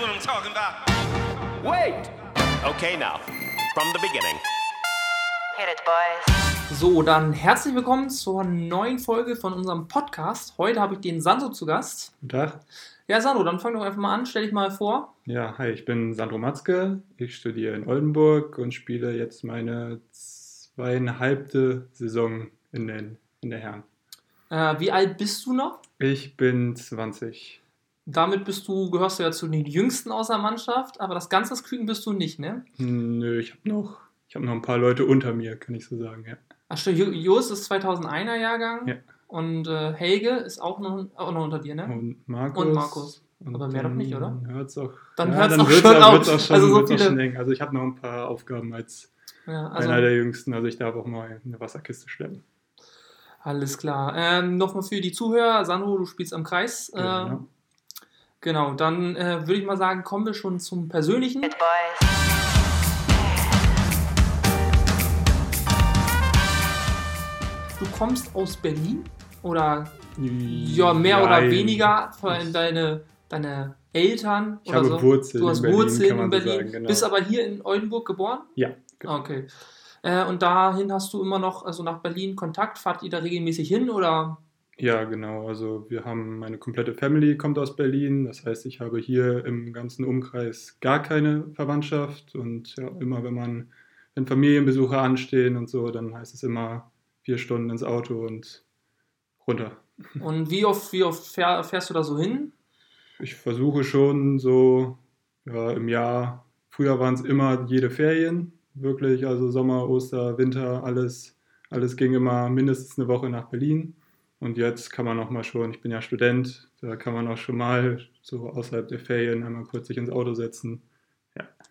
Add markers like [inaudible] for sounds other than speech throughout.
what I'm talking about. Wait! Okay, now, from the beginning. Hit it, boys. So, dann herzlich willkommen zur neuen Folge von unserem Podcast. Heute habe ich den Sandro zu Gast. Guten Tag. Ja, Sandro, dann fang doch einfach mal an, stell dich mal vor. Ja, hi, ich bin Sandro Matzke. Ich studiere in Oldenburg und spiele jetzt meine zweieinhalbte Saison in, den, in der Herren. Äh, wie alt bist du noch? Ich bin 20. Damit bist du, gehörst du ja zu den Jüngsten aus der Mannschaft, aber das ganze Küken bist du nicht, ne? Nö, ich habe noch, ich hab noch ein paar Leute unter mir, kann ich so sagen, ja. Ach stimmt, Jo- Jos ist 2001er Jahrgang Ja. und äh, Helge ist auch noch, auch noch unter dir, ne? Und Markus. Und Markus. Und Aber mehr doch nicht, oder? Dann hört's auch, Dann ja, hört's dann auch schon auch, auf. auch schon, Also so viele- schon eng. Also ich habe noch ein paar Aufgaben als Ja, also, einer der Jüngsten. Also ich darf auch mal eine Wasserkiste schleppen. alles klar. Ähm, Nochmal für die Zuhörer, Sandro, du spielst am Kreis. Äh, Ja. Genau, dann äh, würde ich mal sagen, kommen wir schon zum Persönlichen. Du kommst aus Berlin oder ja, mehr oder Jein. weniger von deine, deine Eltern Ich oder habe so. Wurzeln Du hast in Berlin, Wurzeln kann man in so Berlin, sagen, genau. bist aber hier in Oldenburg geboren? Ja, genau. Okay. Äh, und dahin hast du immer noch, also nach Berlin Kontakt, fahrt ihr da regelmäßig hin oder? Ja, genau. Also wir haben meine komplette Family kommt aus Berlin. Das heißt, ich habe hier im ganzen Umkreis gar keine Verwandtschaft. Und ja, immer wenn man, wenn Familienbesuche anstehen und so, dann heißt es immer vier Stunden ins Auto und runter. Und wie oft, wie oft fähr, fährst du da so hin? Ich versuche schon so ja, im Jahr, früher waren es immer jede Ferien, wirklich, also Sommer, Oster, Winter, alles, alles ging immer mindestens eine Woche nach Berlin. Und jetzt kann man auch mal schon, ich bin ja Student, da kann man auch schon mal so außerhalb der Ferien einmal kurz sich ins Auto setzen.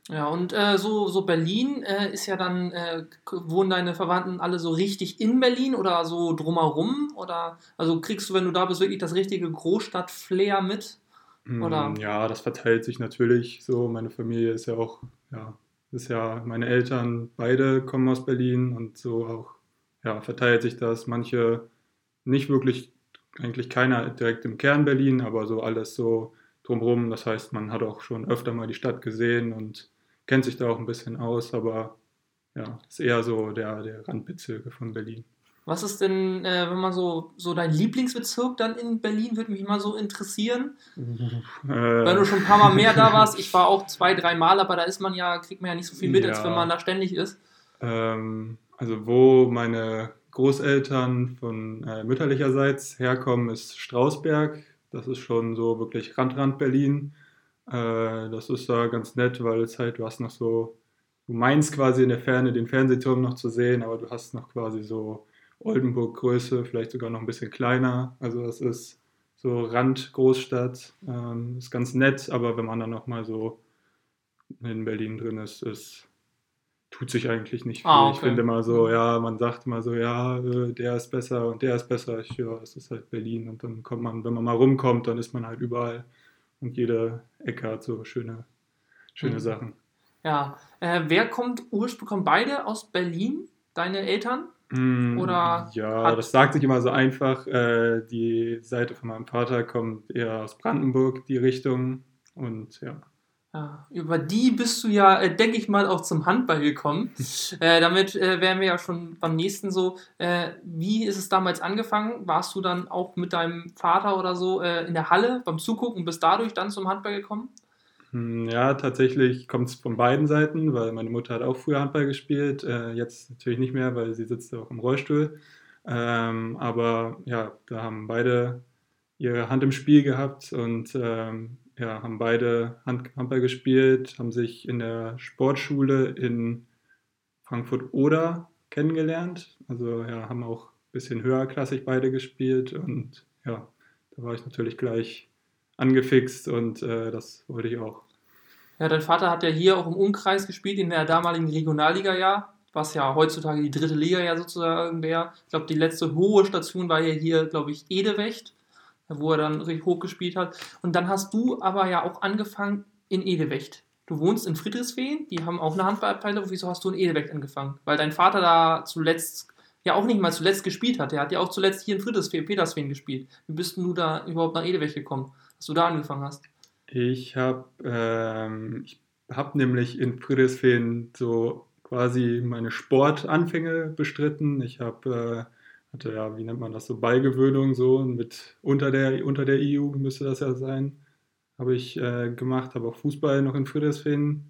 Ja, und äh, so, so Berlin äh, ist ja dann, äh, wohnen deine Verwandten alle so richtig in Berlin oder so drumherum? Oder also kriegst du, wenn du da bist, wirklich das richtige Großstadt-Flair mit? Oder? Mm, Ja, das verteilt sich natürlich so. Meine Familie ist ja auch, ja, ist ja, meine Eltern beide kommen aus Berlin und so auch, ja, verteilt sich das. Manche nicht wirklich, eigentlich keiner direkt im Kern Berlin, aber so alles so drumherum. Das heißt, man hat auch schon öfter mal die Stadt gesehen und kennt sich da auch ein bisschen aus, aber ja, ist eher so der, der Randbezirke von Berlin. Was ist denn, äh, wenn man so, so dein Lieblingsbezirk dann in Berlin, würde mich mal so interessieren. Wenn du Äh, schon ein paar Mal mehr da [laughs] warst, ich war auch zwei, drei Mal, aber da ist man ja, kriegt man ja nicht so viel mit, als Ja. wenn man da ständig ist. Ähm, also wo meine Großeltern von äh, mütterlicherseits herkommen, ist Strausberg. Das ist schon so wirklich Rand-Rand Berlin. Äh, das ist da ganz nett, weil es halt, du hast noch so, du meinst quasi in der Ferne den Fernsehturm noch zu sehen, aber du hast noch quasi so Oldenburg-Größe, vielleicht sogar noch ein bisschen kleiner. Also das ist so Rand-Großstadt. Ähm, ist ganz nett, aber wenn man dann noch mal so in Berlin drin ist, ist tut sich eigentlich nicht viel. Ah, Ich okay. finde immer so, ja, man sagt immer so, ja, äh, der ist besser und der ist besser. Ich, ja, es ist halt Berlin und dann kommt man, wenn man mal rumkommt, dann ist man halt überall und jede Ecke hat so schöne, schöne Mhm. Sachen. Ja. Äh, wer kommt ursprünglich, kommen beide aus Berlin? Deine Eltern? Mm, Oder ja, das sagt sich immer so einfach. Äh, die Seite von meinem Vater kommt eher aus Brandenburg, die Richtung. Und ja, Ja, über die bist du ja, äh, denke ich mal, auch zum Handball gekommen. [laughs] äh, damit äh, wären wir ja schon beim nächsten so. Äh, wie ist es damals angefangen? Warst du dann auch mit deinem Vater oder so äh, in der Halle beim Zugucken und bist dadurch dann zum Handball gekommen? Hm, Ja, tatsächlich kommt es von beiden Seiten, weil meine Mutter hat auch früher Handball gespielt, äh, jetzt natürlich nicht mehr, weil sie sitzt auch im Rollstuhl. Ähm, aber ja, da haben beide ihre Hand im Spiel gehabt und ähm, ja, haben beide Hand Handball gespielt, haben sich in der Sportschule in Frankfurt-Oder kennengelernt. Also ja, haben auch ein bisschen höherklassig beide gespielt und ja, da war ich natürlich gleich angefixt und äh, das wollte ich auch. Ja, dein Vater hat ja hier auch im Umkreis gespielt, in der damaligen Regionalliga ja, was ja heutzutage die dritte Liga ja sozusagen wäre. Ich glaube, die letzte hohe Station war ja hier, glaube ich, Edewecht, wo er dann richtig hoch gespielt hat. Und dann hast du aber ja auch angefangen in Edewecht. Du wohnst in Friedrichsfehn, die haben auch eine Handballabteilung. Wieso hast du in Edewecht angefangen? Weil dein Vater da zuletzt, ja auch nicht mal zuletzt gespielt hat. Der hat ja auch zuletzt hier in Friedrichsfehn, Petersfehn gespielt. Wie bist du da überhaupt nach Edewecht gekommen, dass du da angefangen hast? Ich habe ähm, hab nämlich in Friedrichsfehn so quasi meine Sportanfänge bestritten. Ich habe äh, hatte ja, wie nennt man das so, Beigewöhnung so mit unter der unter der EU müsste das ja sein. Habe ich äh, gemacht, habe auch Fußball noch in Friedrichsfehn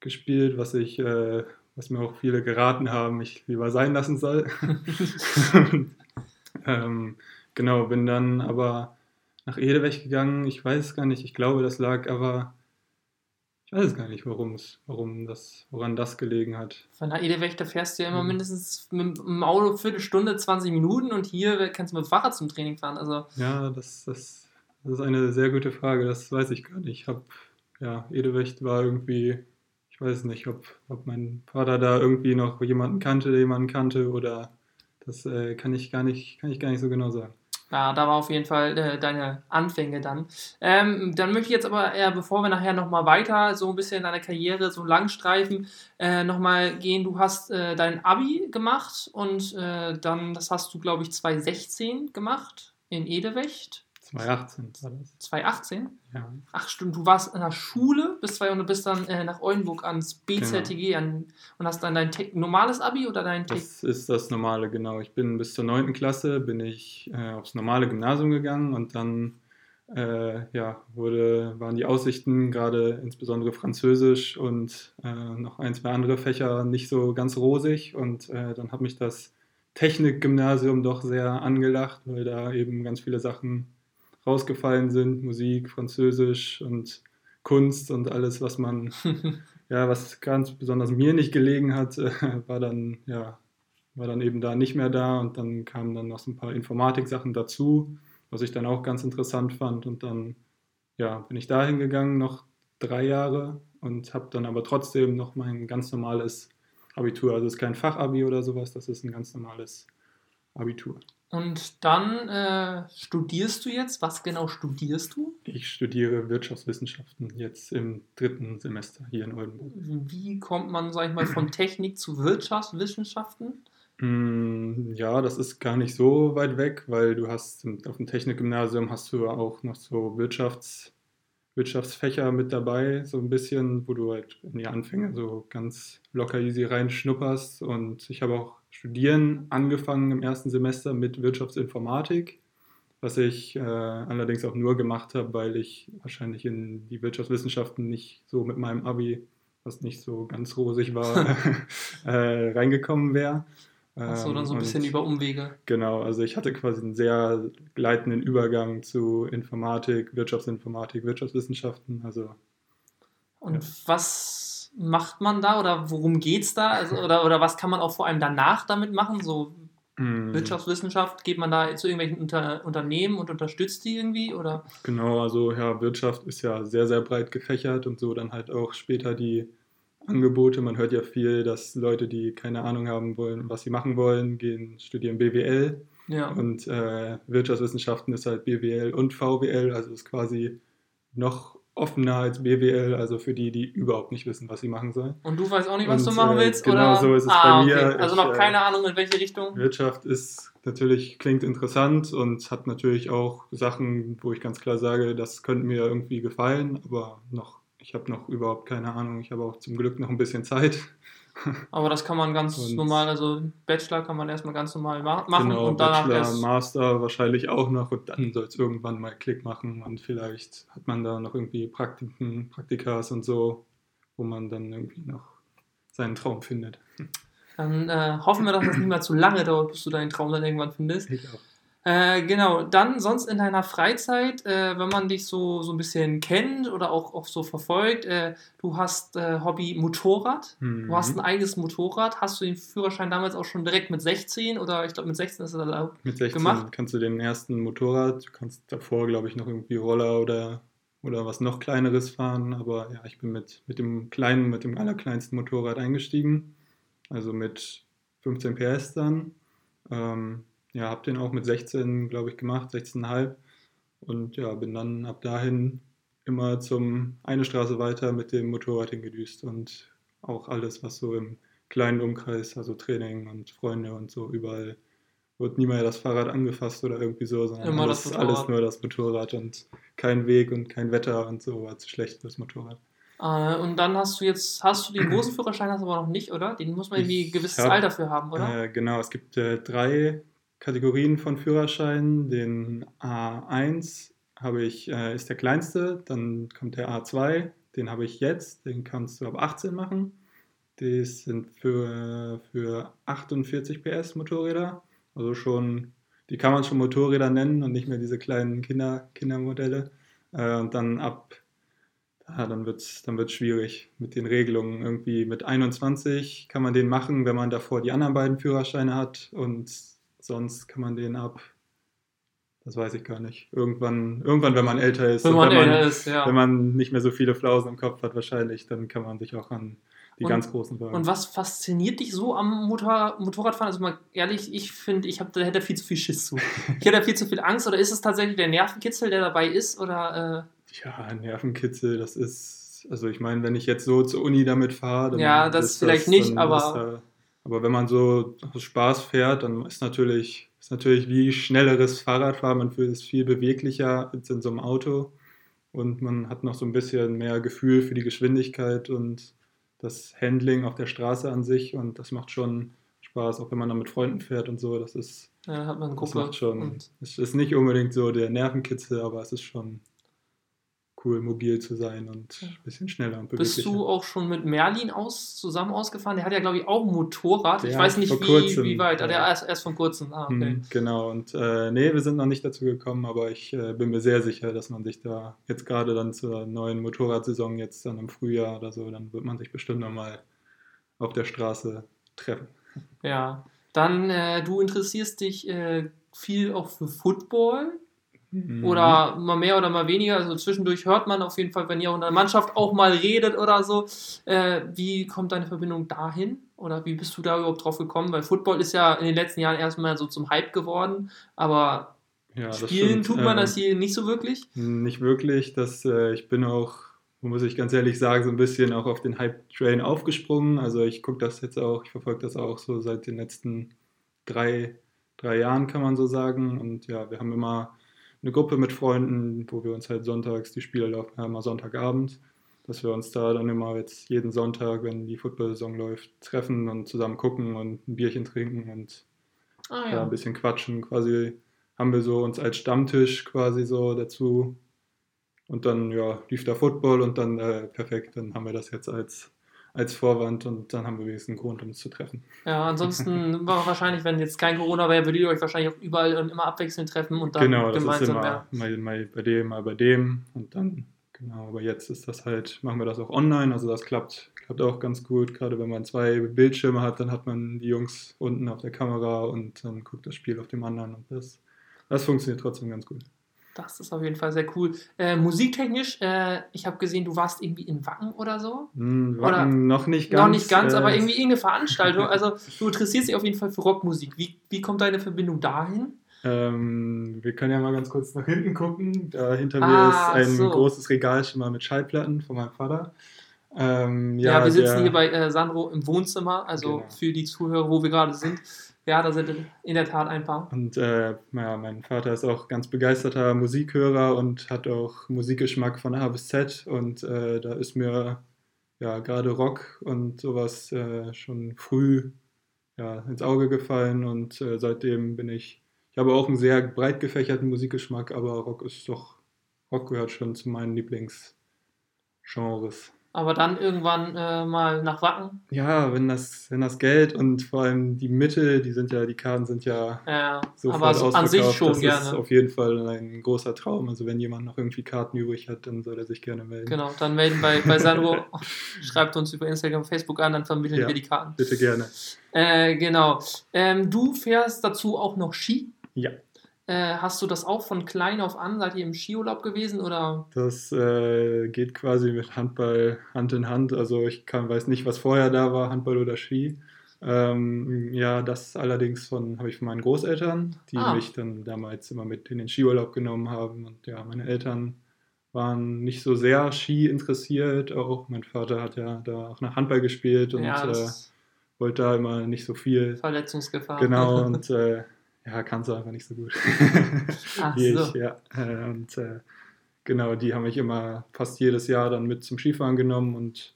gespielt, was ich äh, was mir auch viele geraten haben, ich lieber sein lassen soll. [laughs] ähm, genau, bin dann aber nach Edeweg gegangen. Ich weiß gar nicht, ich glaube, das lag aber, ich weiß gar nicht, warum warum das, woran das gelegen hat. Von Edeweg, da fährst du ja immer hm. mindestens mit dem Auto eine Viertelstunde, 20 Minuten und hier kannst du mit dem Fahrrad zum Training fahren. Also. Ja, das, das, das ist eine sehr gute Frage, das weiß ich gar nicht. Ich habe, ja, Edewecht war irgendwie ich weiß nicht, ob, ob mein Vater da irgendwie noch jemanden kannte, der jemanden kannte oder das äh, kann ich gar nicht, kann ich gar nicht so genau sagen. Ja, da war auf jeden Fall äh, deine Anfänge dann. Ähm, dann möchte ich jetzt aber eher, bevor wir nachher nochmal weiter so ein bisschen in deine Karriere so langstreifen, äh, nochmal gehen. Du hast äh, dein Abi gemacht und äh, dann, das hast du, glaube ich, 2016 gemacht in Edewecht. 2018 war das. 2018? Ja. Ach stimmt, du warst in der Schule bis 200, bist dann äh, nach Oldenburg ans BZTG genau. an, und hast dann dein normales Abi oder dein Das ist das normale, genau. Ich bin bis zur 9. Klasse, bin ich äh, aufs normale Gymnasium gegangen und dann äh, ja, wurde, waren die Aussichten, gerade insbesondere Französisch und äh, noch ein, zwei andere Fächer nicht so ganz rosig und äh, dann hat mich das Technikgymnasium doch sehr angelacht, weil da eben ganz viele Sachen rausgefallen sind, Musik, Französisch und Kunst und alles, was man, [laughs] ja, was ganz besonders mir nicht gelegen hat, äh, war dann, ja, war dann eben da nicht mehr da. Und dann kamen dann noch so ein paar Informatik-Sachen dazu, was ich dann auch ganz interessant fand. Und dann, ja, bin ich da hingegangen, noch drei Jahre und habe dann aber trotzdem noch mein ganz normales Abitur, also es ist kein Fachabi oder sowas, das ist ein ganz normales Abitur. Und dann äh, studierst du jetzt. Was genau studierst du? Ich studiere Wirtschaftswissenschaften jetzt im dritten Semester hier in Oldenburg. Wie kommt man, sag ich mal, von Technik zu Wirtschaftswissenschaften? Mm, ja, das ist gar nicht so weit weg, weil du hast auf dem Technikgymnasium hast du auch noch so Wirtschafts, Wirtschaftsfächer mit dabei, so ein bisschen, wo du halt in die Anfänge so ganz locker easy reinschnupperst. Und ich habe auch Studieren angefangen im ersten Semester mit Wirtschaftsinformatik, was ich äh, allerdings auch nur gemacht habe, weil ich wahrscheinlich in die Wirtschaftswissenschaften nicht so mit meinem Abi, was nicht so ganz rosig war, [laughs] [laughs] äh, reingekommen wäre. Achso, dann so ein ähm, bisschen über Umwege. Genau, also ich hatte quasi einen sehr gleitenden Übergang zu Informatik, Wirtschaftsinformatik, Wirtschaftswissenschaften. Also, Und ja. was macht man da oder worum geht es da? Also, oder, oder was kann man auch vor allem danach damit machen? So mm. Wirtschaftswissenschaft, geht man da zu irgendwelchen Unter Unternehmen und unterstützt die irgendwie? Oder? Genau, also ja, Wirtschaft ist ja sehr, sehr breit gefächert und so dann halt auch später die Angebote. Man hört ja viel, dass Leute, die keine Ahnung haben wollen, was sie machen wollen, gehen studieren BWL. Ja. Und äh, Wirtschaftswissenschaften ist halt BWL und VWL, also ist quasi noch offener als BWL, also für die, die überhaupt nicht wissen, was sie machen sollen. Und du weißt auch nicht, was und, du machen äh, willst? Äh, genau oder? so ist es ah, bei mir. Okay. Also noch ich, keine äh, Ahnung, in welche Richtung? Wirtschaft ist natürlich, klingt interessant und hat natürlich auch Sachen, wo ich ganz klar sage, das könnte mir irgendwie gefallen, aber noch, ich habe noch überhaupt keine Ahnung. Ich habe auch zum Glück noch ein bisschen Zeit. [laughs] Aber das kann man ganz und normal, also Bachelor kann man erstmal ganz normal machen genau, und danach Bachelor, erst Master wahrscheinlich auch noch und dann soll es irgendwann mal Klick machen und vielleicht hat man da noch irgendwie Praktiken, Praktikas und so, wo man dann irgendwie noch seinen Traum findet. Dann äh, hoffen wir, dass das nicht mehr zu lange dauert, bis du deinen Traum dann irgendwann findest. Ich auch. Äh, genau, dann sonst in deiner Freizeit, äh, wenn man dich so, so ein bisschen kennt oder auch, auch so verfolgt, äh, du hast äh, Hobby Motorrad, mhm. du hast ein eigenes Motorrad, hast du den Führerschein damals auch schon direkt mit 16 oder ich glaube mit 16 ist das erlaubt Mit 16 gemacht? kannst du den ersten Motorrad, du kannst davor glaube ich noch irgendwie Roller oder, oder was noch kleineres fahren, aber ja, ich bin mit, mit dem kleinen, mit dem allerkleinsten Motorrad eingestiegen, also mit 15 PS dann. Ähm, ja, habe den auch mit 16, glaube ich, gemacht, 16,5. Und ja, bin dann ab dahin immer zum eine Straße weiter mit dem Motorrad hingedüst und auch alles, was so im kleinen Umkreis, also Training und Freunde und so, überall wird nie mehr das Fahrrad angefasst oder irgendwie so, sondern immer alles, alles nur das Motorrad und kein Weg und kein Wetter und so, war zu schlecht fürs Motorrad. Äh, und dann hast du jetzt, hast du den großen Führerschein, hast du aber noch nicht, oder? Den muss man irgendwie ein gewisses hab, Alter für haben, oder? Äh, genau, es gibt äh, drei Kategorien von Führerscheinen. Den A1 habe ich, äh, ist der kleinste, dann kommt der A2, den habe ich jetzt, den kannst du ab 18 machen. Die sind für, für 48 PS Motorräder, also schon, die kann man schon Motorräder nennen und nicht mehr diese kleinen Kinder, Kindermodelle. Äh, und dann ab, ja, dann wird es dann wird's schwierig mit den Regelungen. Irgendwie mit 21 kann man den machen, wenn man davor die anderen beiden Führerscheine hat und sonst kann man den ab das weiß ich gar nicht. Irgendwann, irgendwann wenn man älter ist, Wenn man wenn, man, ist, ja. wenn man nicht mehr so viele Flausen im Kopf hat, wahrscheinlich, dann kann man sich auch an die Und- ganz großen Wagen. Und was fasziniert dich so am Motor Motorradfahren? Also mal ehrlich, ich finde, ich hab, da hätte viel zu viel Schiss zu. Ich hätte viel zu viel Angst. Oder ist es tatsächlich der Nervenkitzel, der dabei ist? Oder Ja, Nervenkitzel, das ist, also ich meine, wenn ich jetzt so zur Uni damit fahre, dann Ja, das ist vielleicht nicht, dann aber- aber wenn man so aus Spaß fährt, dann ist natürlich, ist natürlich wie schnelleres Fahrradfahren, man fühlt es viel beweglicher als in so einem Auto und man hat noch so ein bisschen mehr Gefühl für die Geschwindigkeit und das Handling auf der Straße an sich und das macht schon Spaß, auch wenn man da mit Freunden fährt und so, das ist, äh, hat man eine das Gruppe? macht schon, es ist nicht unbedingt so der Nervenkitzel, aber es ist schon cool, mobil zu sein und ein bisschen schneller und beweglicher. bist du auch schon mit Merlin aus, zusammen ausgefahren? Der hat ja, glaube ich, auch ein Motorrad. ich Ja, weiß nicht, vor wie, kurzem, wie weit. Ah, der ja. erst, erst von kurzem. Ah, okay. Mhm, Genau, und äh, nee, wir sind noch nicht dazu gekommen, aber ich äh, bin mir sehr sicher, dass man sich da jetzt gerade dann zur neuen Motorradsaison, jetzt dann im Frühjahr oder so, dann wird man sich bestimmt nochmal auf der Straße treffen. Ja. Dann, äh, du interessierst dich äh, viel auch für Football. Mhm. Oder mal mehr oder mal weniger. Also zwischendurch hört man auf jeden Fall, wenn ihr auch in der Mannschaft auch mal redet oder so. Äh, wie kommt deine Verbindung dahin? Oder wie bist du da überhaupt drauf gekommen? Weil Football ist ja in den letzten Jahren erstmal so zum Hype geworden, aber ja, spielen tut man das hier nicht so wirklich. Nicht wirklich. Das, äh, ich bin auch, muss ich ganz ehrlich sagen, so ein bisschen auch auf den Hype-Train aufgesprungen. Also ich gucke das jetzt auch, ich verfolge das auch so seit den letzten drei, drei Jahren, kann man so sagen. Und ja, wir haben immer eine Gruppe mit Freunden, wo wir uns halt sonntags, die Spiele laufen ja immer Sonntagabend, dass wir uns da dann immer jetzt jeden Sonntag, wenn die Football-Saison läuft, treffen und zusammen gucken und ein Bierchen trinken und Ah ja, ja. ein bisschen quatschen. Quasi haben wir so uns als Stammtisch quasi so dazu. Und dann ja, lief da Football und dann äh, perfekt, dann haben wir das jetzt als, als Vorwand und dann haben wir wenigstens einen Grund, um uns zu treffen. Ja, ansonsten [laughs] war wahrscheinlich, wenn jetzt kein Corona wäre, würdet ihr euch wahrscheinlich auch überall und immer abwechselnd treffen und dann genau, das ist gemeinsam. immer ja. mal, mal bei dem, mal bei dem und dann, genau, aber jetzt ist das halt, machen wir das auch online, also das klappt, klappt auch ganz gut, gerade wenn man zwei Bildschirme hat, dann hat man die Jungs unten auf der Kamera und dann guckt das Spiel auf dem anderen und das, das funktioniert trotzdem ganz gut. Das ist auf jeden Fall sehr cool. Äh, musiktechnisch, äh, ich habe gesehen, du warst irgendwie in Wacken oder so. Oder- Wacken noch nicht ganz. Noch nicht ganz, äh, aber irgendwie irgendeine Veranstaltung. [laughs] Also du interessierst dich auf jeden Fall für Rockmusik. Wie, wie kommt deine Verbindung dahin? Ähm, wir können ja mal ganz kurz nach hinten gucken. Da hinter Ah, mir ist ein so. großes Regal schon mal mit Schallplatten von meinem Vater. Ähm, Ja, wir sitzen der- hier bei äh, Sandro im Wohnzimmer, also Genau. für die Zuhörer, wo wir gerade sind. Ja, da sind in der Tat ein paar. Und äh, ja, mein Vater ist auch ganz begeisterter Musikhörer und hat auch Musikgeschmack von A bis Z. Und äh, da ist mir ja gerade Rock und sowas äh, schon früh ja, ins Auge gefallen. Und äh, seitdem bin ich, ich habe auch einen sehr breit gefächerten Musikgeschmack, aber Rock ist doch, Rock gehört schon zu meinen Lieblingsgenres. Aber dann irgendwann äh, mal nach Wacken. Ja, wenn das, wenn das Geld und vor allem die Mittel, die sind ja, die Karten sind ja Äh, sofort aber so an sich ausverkauft. schon das ist gerne. auf jeden Fall ein großer Traum. Also wenn jemand noch irgendwie Karten übrig hat, dann soll er sich gerne melden. Genau, dann melden bei, bei Sandro, [laughs] schreibt uns über Instagram, Facebook an, dann vermitteln Ja. wir die Karten. Bitte gerne. Äh, genau. Ähm, du fährst dazu auch noch Ski. Ja, Äh, hast du das auch von klein auf an? Seid ihr im Skiurlaub gewesen oder? das äh, geht quasi mit Handball Hand in Hand. Also ich kann, weiß nicht, was vorher da war, Handball oder Ski. Ähm, ja, das allerdings von habe ich von meinen Großeltern, die Ah. mich dann damals immer mit in den Skiurlaub genommen haben. Und ja, meine Eltern waren nicht so sehr Ski interessiert. Auch mein Vater hat ja da auch nach Handball gespielt und ja, äh, wollte da immer nicht so viel. Verletzungsgefahr. Genau, [laughs] und äh, ja, kannst du einfach nicht so gut [laughs] Ach wie so. ich. Ja. Äh, und äh, genau, die haben mich immer fast jedes Jahr dann mit zum Skifahren genommen und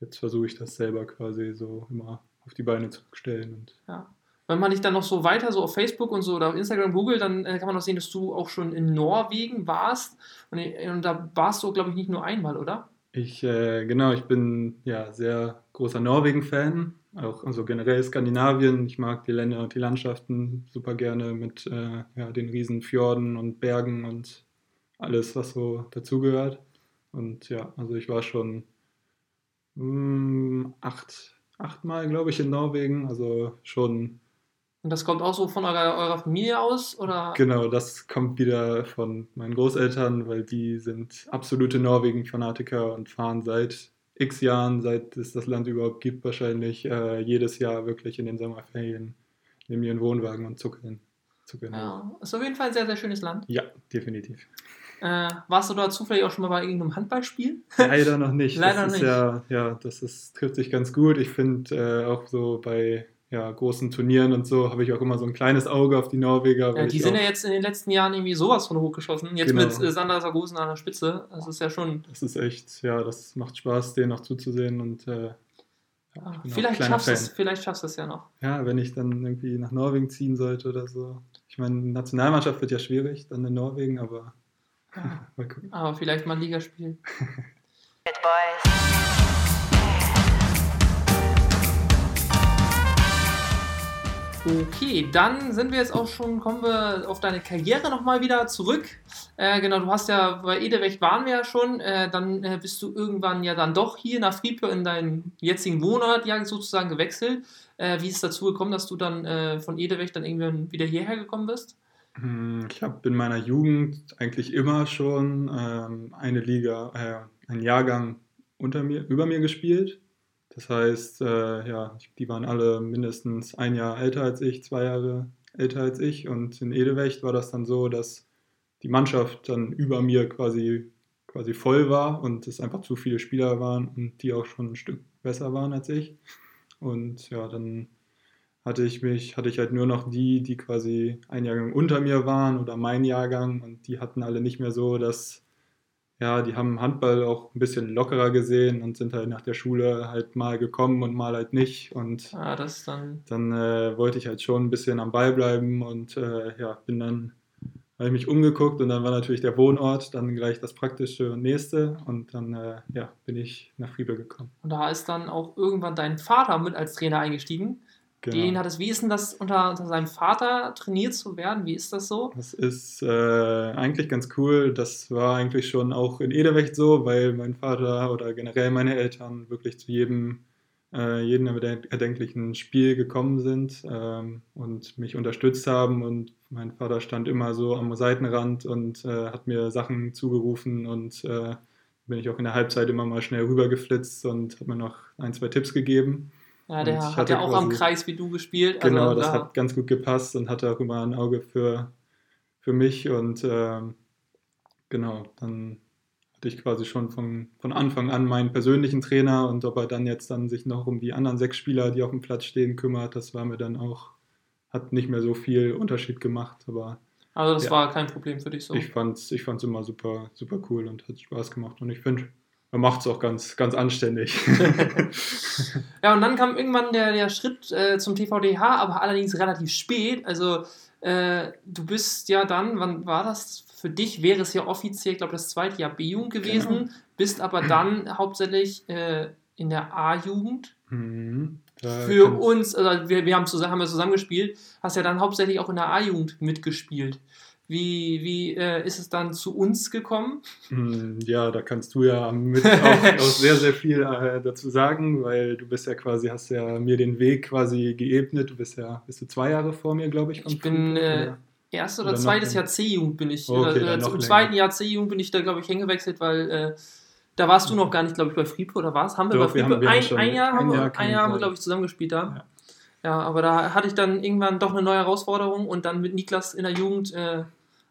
jetzt versuche ich das selber quasi so immer auf die Beine zu stellen. Und Ja. Wenn man dich dann noch so weiter so auf Facebook und so oder auf Instagram googelt, dann äh, kann man auch sehen, dass du auch schon in Norwegen warst. Und, äh, und da warst du, glaube ich, nicht nur einmal, oder? Ich, äh, genau, ich bin ja sehr großer Norwegen-Fan, auch also generell Skandinavien. Ich mag die Länder und die Landschaften super gerne mit äh, ja, den riesen Fjorden und Bergen und alles, was so dazugehört. Und ja, also ich war schon mm, acht, achtmal, glaube ich, in Norwegen, also schon Und das kommt auch so von eurer, eurer Familie aus? Oder? Genau, das kommt wieder von meinen Großeltern, weil die sind absolute Norwegen-Fanatiker und fahren seit x Jahren, seit es das Land überhaupt gibt, wahrscheinlich äh, jedes Jahr wirklich in den Sommerferien, nehmen ihren Wohnwagen und zuckeln. zuckeln. Ja, ist auf jeden Fall ein sehr, sehr schönes Land. ja, definitiv. Äh, warst du da zufällig auch schon mal bei irgendeinem Handballspiel? [laughs] Leider noch nicht. Leider das nicht. Ja, ja, das ist, trifft sich ganz gut. Ich finde äh, auch so bei ja, großen Turnieren und so habe ich auch immer so ein kleines Auge auf die Norweger. Ja, die sind auch, ja jetzt in den letzten Jahren irgendwie sowas von hochgeschossen. Jetzt Genau. mit äh, Sander Sargosen an der Spitze. Das ist ja schon. Das ist echt, ja, das macht Spaß, denen noch zuzusehen und äh, ja, ich bin auch Vielleicht schaffst, du es, vielleicht schaffst du es ja noch. Ja, wenn ich dann irgendwie nach Norwegen ziehen sollte oder so. Ich meine, Nationalmannschaft wird ja schwierig, dann in Norwegen, aber Ja. [laughs] mal gucken. Aber vielleicht mal ein Ligaspiel. [laughs] It, boys. Okay, dann sind wir jetzt auch schon, kommen wir auf deine Karriere nochmal wieder zurück. Äh, genau, du hast ja bei Edewecht waren wir ja schon. Äh, dann äh, bist du irgendwann ja dann doch hier nach Friedberg in deinen jetzigen Wohnort ja sozusagen gewechselt. Äh, wie ist es dazu gekommen, dass du dann äh, von Edewecht dann irgendwann wieder hierher gekommen bist? Hm, Ich habe in meiner Jugend eigentlich immer schon ähm, eine Liga, äh, einen Jahrgang unter mir, über mir gespielt. Das heißt, äh, ja, die waren alle mindestens ein Jahr älter als ich, zwei Jahre älter als ich. Und in Edewecht war das dann so, dass die Mannschaft dann über mir quasi, quasi voll war und es einfach zu viele Spieler waren und die auch schon ein Stück besser waren als ich. Und ja, dann hatte ich mich, hatte ich halt nur noch die, die quasi ein Jahrgang unter mir waren oder mein Jahrgang und die hatten alle nicht mehr so, dass, ja, die haben Handball auch ein bisschen lockerer gesehen und sind halt nach der Schule halt mal gekommen und mal halt nicht und Ah, dann. dann äh, wollte ich halt schon ein bisschen am Ball bleiben und äh, ja, bin dann, habe ich mich umgeguckt und dann war natürlich der Wohnort dann gleich das praktische und nächste und dann, äh, ja, bin ich nach Friebe gekommen. Und da ist dann auch irgendwann dein Vater mit als Trainer eingestiegen. Genau. Den hat es, wie ist denn das, unter, unter seinem Vater trainiert zu werden? Wie ist das so? Das ist äh, eigentlich ganz cool. Das war eigentlich schon auch in Edewecht so, weil mein Vater oder generell meine Eltern wirklich zu jedem, äh, jedem erdenk- erdenklichen Spiel gekommen sind ähm, und mich unterstützt haben. Und mein Vater stand immer so am Seitenrand und äh, hat mir Sachen zugerufen und äh, bin ich auch in der Halbzeit immer mal schnell rübergeflitzt und hat mir noch ein, zwei Tipps gegeben. Ja, der Und hat ja auch am Kreis wie du gespielt. Genau, also das da, hat ganz gut gepasst und hatte auch immer ein Auge für, für mich. Und ähm, genau, dann hatte ich quasi schon von, von Anfang an meinen persönlichen Trainer und ob er dann jetzt dann sich noch um die anderen sechs Spieler, die auf dem Platz stehen, kümmert, das war mir dann auch, hat nicht mehr so viel Unterschied gemacht. Aber also das ja. war kein Problem für dich so. ich fand es ich fand's immer super, super cool und hat Spaß gemacht. Und ich finde, er macht es auch ganz, ganz anständig. [laughs] Ja, und dann kam irgendwann der, der Schritt äh, zum TVDH, aber allerdings relativ spät. Also äh, du bist ja dann, wann war das? Für dich wäre es ja offiziell, ich glaube, das zweite Jahr B-Jugend gewesen, Genau. bist aber dann hauptsächlich äh, in der A-Jugend. Mhm, Für uns, also wir, wir haben, zusammen, haben wir zusammen gespielt, hast ja dann hauptsächlich auch in der A-Jugend mitgespielt. Wie, wie äh, ist es dann zu uns gekommen? Hm, Ja, da kannst du ja mit [laughs] auch, auch sehr, sehr viel äh, dazu sagen, weil du bist ja quasi, hast ja mir den Weg quasi geebnet. Du bist ja, bist du zwei Jahre vor mir, glaube ich. Ich bin, äh, oder? Erstes oder, Oder zweites? Jahr C-Jugend bin ich. Okay, äh, noch Im länger. zweiten Jahr C-Jugend bin ich da, glaube ich, hingewechselt, weil äh, da warst du noch gar nicht, glaube ich, bei Friedburg oder was? Haben wir Doch, bei haben ein, schon ein Jahr haben ein wir, ein Jahr haben wir, glaube ich, zusammengespielt da. Ja. Ja. aber da hatte ich dann irgendwann doch eine neue Herausforderung und dann mit Niklas in der Jugend äh,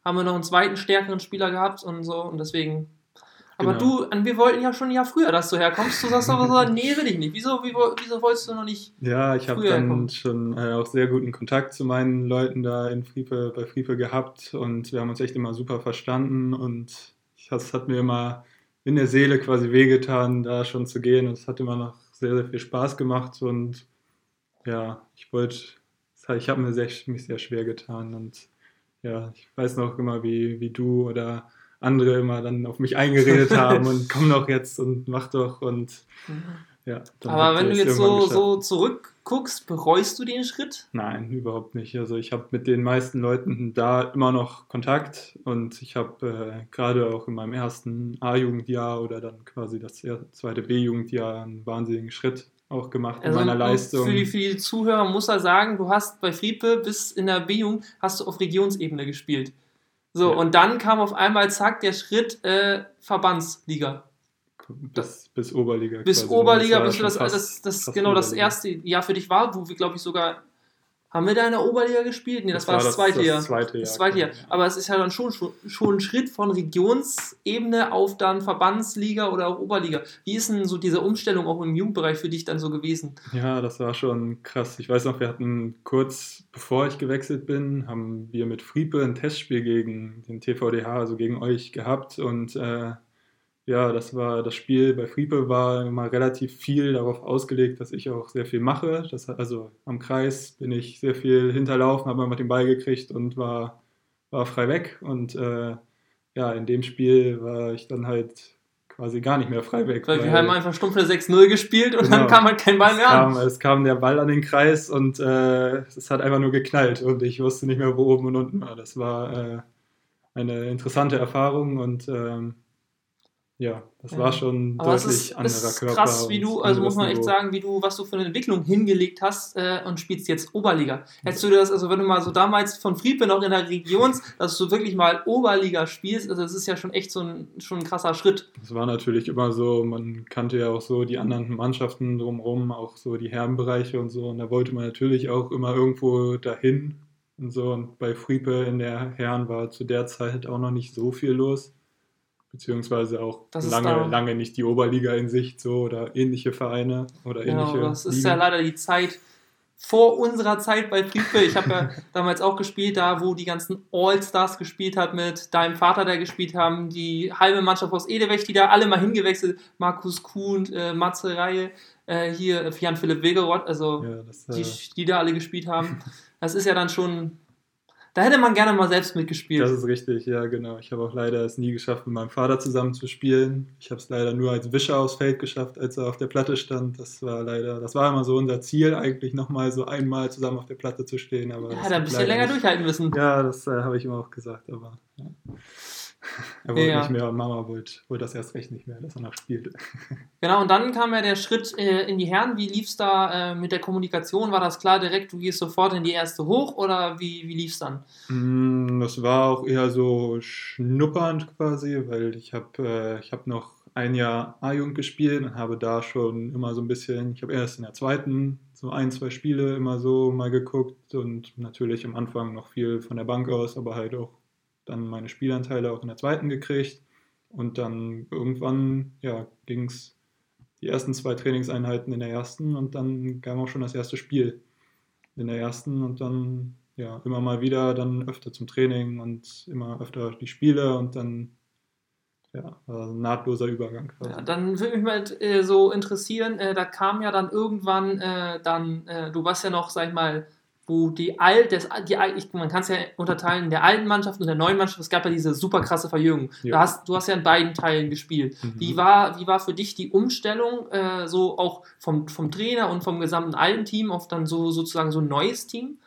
haben wir noch einen zweiten stärkeren Spieler gehabt und so und deswegen. Aber Genau. du, wir wollten ja schon ein Jahr früher, dass du herkommst. Du sagst aber so, nee, will ich nicht. Wieso, wie, wieso wolltest du noch nicht? Ja, ich habe dann kommen. schon äh, auch sehr guten Kontakt zu meinen Leuten da in Friepe, bei Friepe gehabt und wir haben uns echt immer super verstanden und ich, das hat mir immer in der Seele quasi wehgetan, da schon zu gehen. Und es hat immer noch sehr, sehr viel Spaß gemacht. Und ja, ich wollte, ich habe mir sehr, mich sehr schwer getan. Und ja, ich weiß noch immer, wie, wie du oder andere immer dann auf mich eingeredet [laughs] haben und komm doch jetzt und mach doch und Mhm. ja. Aber wenn du jetzt so, geschafft. so zurückguckst, bereust du den Schritt? Nein, überhaupt nicht. Also ich habe mit den meisten Leuten da immer noch Kontakt und ich habe äh, gerade auch in meinem ersten A-Jugendjahr oder dann quasi das zweite B-Jugendjahr einen wahnsinnigen Schritt auch gemacht Also in meiner Leistung. Für die, für die Zuhörer muss er sagen, du hast bei Friepe bis in der B-Jugend hast du auf Regionsebene gespielt. So, Ja. und dann kam auf einmal, zack, der Schritt äh, Verbandsliga. bis, bis Oberliga. Bis quasi. Oberliga, bis das, fast- das, das genau das erste Jahr für dich war, wo wir, glaube ich, sogar. Haben wir da in der Oberliga gespielt? Nee, das, war das, zweite Jahr. zweite Jahr. Das zweite Jahr. ja. Aber es ist ja dann schon, schon, schon ein Schritt von Regionsebene auf dann Verbandsliga oder auch Oberliga. Wie ist denn so diese Umstellung auch im Jugendbereich für dich dann so gewesen? Ja, das war schon krass. Ich weiß noch, wir hatten kurz bevor ich gewechselt bin, haben wir mit Friepe ein Testspiel gegen den TVDH, also gegen euch gehabt. Und äh, ja, das war das Spiel bei Friepe war immer relativ viel darauf ausgelegt, dass ich auch sehr viel mache. Das, also am Kreis bin ich sehr viel hinterlaufen, habe immer den Ball gekriegt und war, war frei weg. Und äh, ja, in dem Spiel war ich dann halt quasi gar nicht mehr frei weg. Weil wir haben einfach stumpfe 6-0 gespielt und Genau. dann kam halt kein Ball mehr an. kam, es kam der Ball an den Kreis und äh, es hat einfach nur geknallt und ich wusste nicht mehr, wo oben und unten war. Das war äh, eine interessante Erfahrung und ähm, ja, das Ja. war schon Aber es deutlich ist, anderer ist Körper. krass, wie du, also muss man echt Niveau. sagen, wie du, was du für eine Entwicklung hingelegt hast äh, und spielst jetzt Oberliga. Hättest du das, also wenn du mal so damals von Friepe noch in der Regions, [laughs] dass du wirklich mal Oberliga spielst, also das ist ja schon echt so ein, schon ein krasser Schritt. Das war natürlich immer so, man kannte ja auch so die anderen Mannschaften drumherum, auch so die Herrenbereiche und so. Und da wollte man natürlich auch immer irgendwo dahin und so. Und bei Friepe in der Herren war zu der Zeit auch noch nicht so viel los. Beziehungsweise auch Das lange, lange nicht die Oberliga in Sicht so oder ähnliche Vereine oder Genau, ähnliche. das ist Ligen. ja leider die Zeit vor unserer Zeit bei Friepe. Ich habe ja [laughs] damals auch gespielt, da wo die ganzen All-Stars gespielt hat mit deinem Vater, der gespielt haben, die halbe Mannschaft aus Edewecht, die da alle mal hingewechselt, Markus Kuhn, äh, Matze Reihe, äh, hier Jan-Philipp Wegeroth, also ja, das, die, äh, die da alle gespielt haben. [laughs] Das ist ja dann schon, da hätte man gerne mal selbst mitgespielt. Das ist richtig, ja, genau. Ich habe auch leider es nie geschafft, mit meinem Vater zusammen zu spielen. Ich habe es leider nur als Wischer aufs Feld geschafft, als er auf der Platte stand. Das war leider, das war immer so unser Ziel, eigentlich nochmal so einmal zusammen auf der Platte zu stehen. Aber ja, hat ein bisschen länger nicht- durchhalten müssen. Ja, das äh, habe ich immer auch gesagt, aber ja. [laughs] er wollte Ja. nicht mehr und Mama wollte, wollte das erst recht nicht mehr, dass er noch spielt. [laughs] Genau, und dann kam ja der Schritt äh, in die Herren. Wie lief es da äh, mit der Kommunikation? War das klar direkt, du gehst sofort in die erste hoch oder wie, wie lief es dann? Mm, Das war auch eher so schnuppernd quasi, weil ich habe äh, ich hab noch ein Jahr A-Jugend gespielt und habe da schon immer so ein bisschen, ich habe erst in der zweiten so ein, zwei Spiele immer so mal geguckt und natürlich am Anfang noch viel von der Bank aus, aber halt auch dann meine Spielanteile auch in der zweiten gekriegt und dann irgendwann, ja, ging es die ersten zwei Trainingseinheiten in der ersten und dann kam auch schon das erste Spiel in der ersten und dann ja immer mal wieder dann öfter zum Training und immer öfter die Spiele und dann ja ein nahtloser Übergang quasi. Ja, dann würde mich mal äh, so interessieren, äh, da kam ja dann irgendwann äh, dann, äh, du warst ja noch, sag ich mal, wo die alt, das, die, ich, man kann es ja unterteilen in der alten Mannschaft und der neuen Mannschaft, es gab ja diese super krasse Verjüngung. Ja. Da hast, du hast ja in beiden Teilen gespielt. Mhm. Wie war, wie war für dich die Umstellung, äh, so auch vom, vom Trainer und vom gesamten alten Team auf dann so sozusagen so ein neues Team?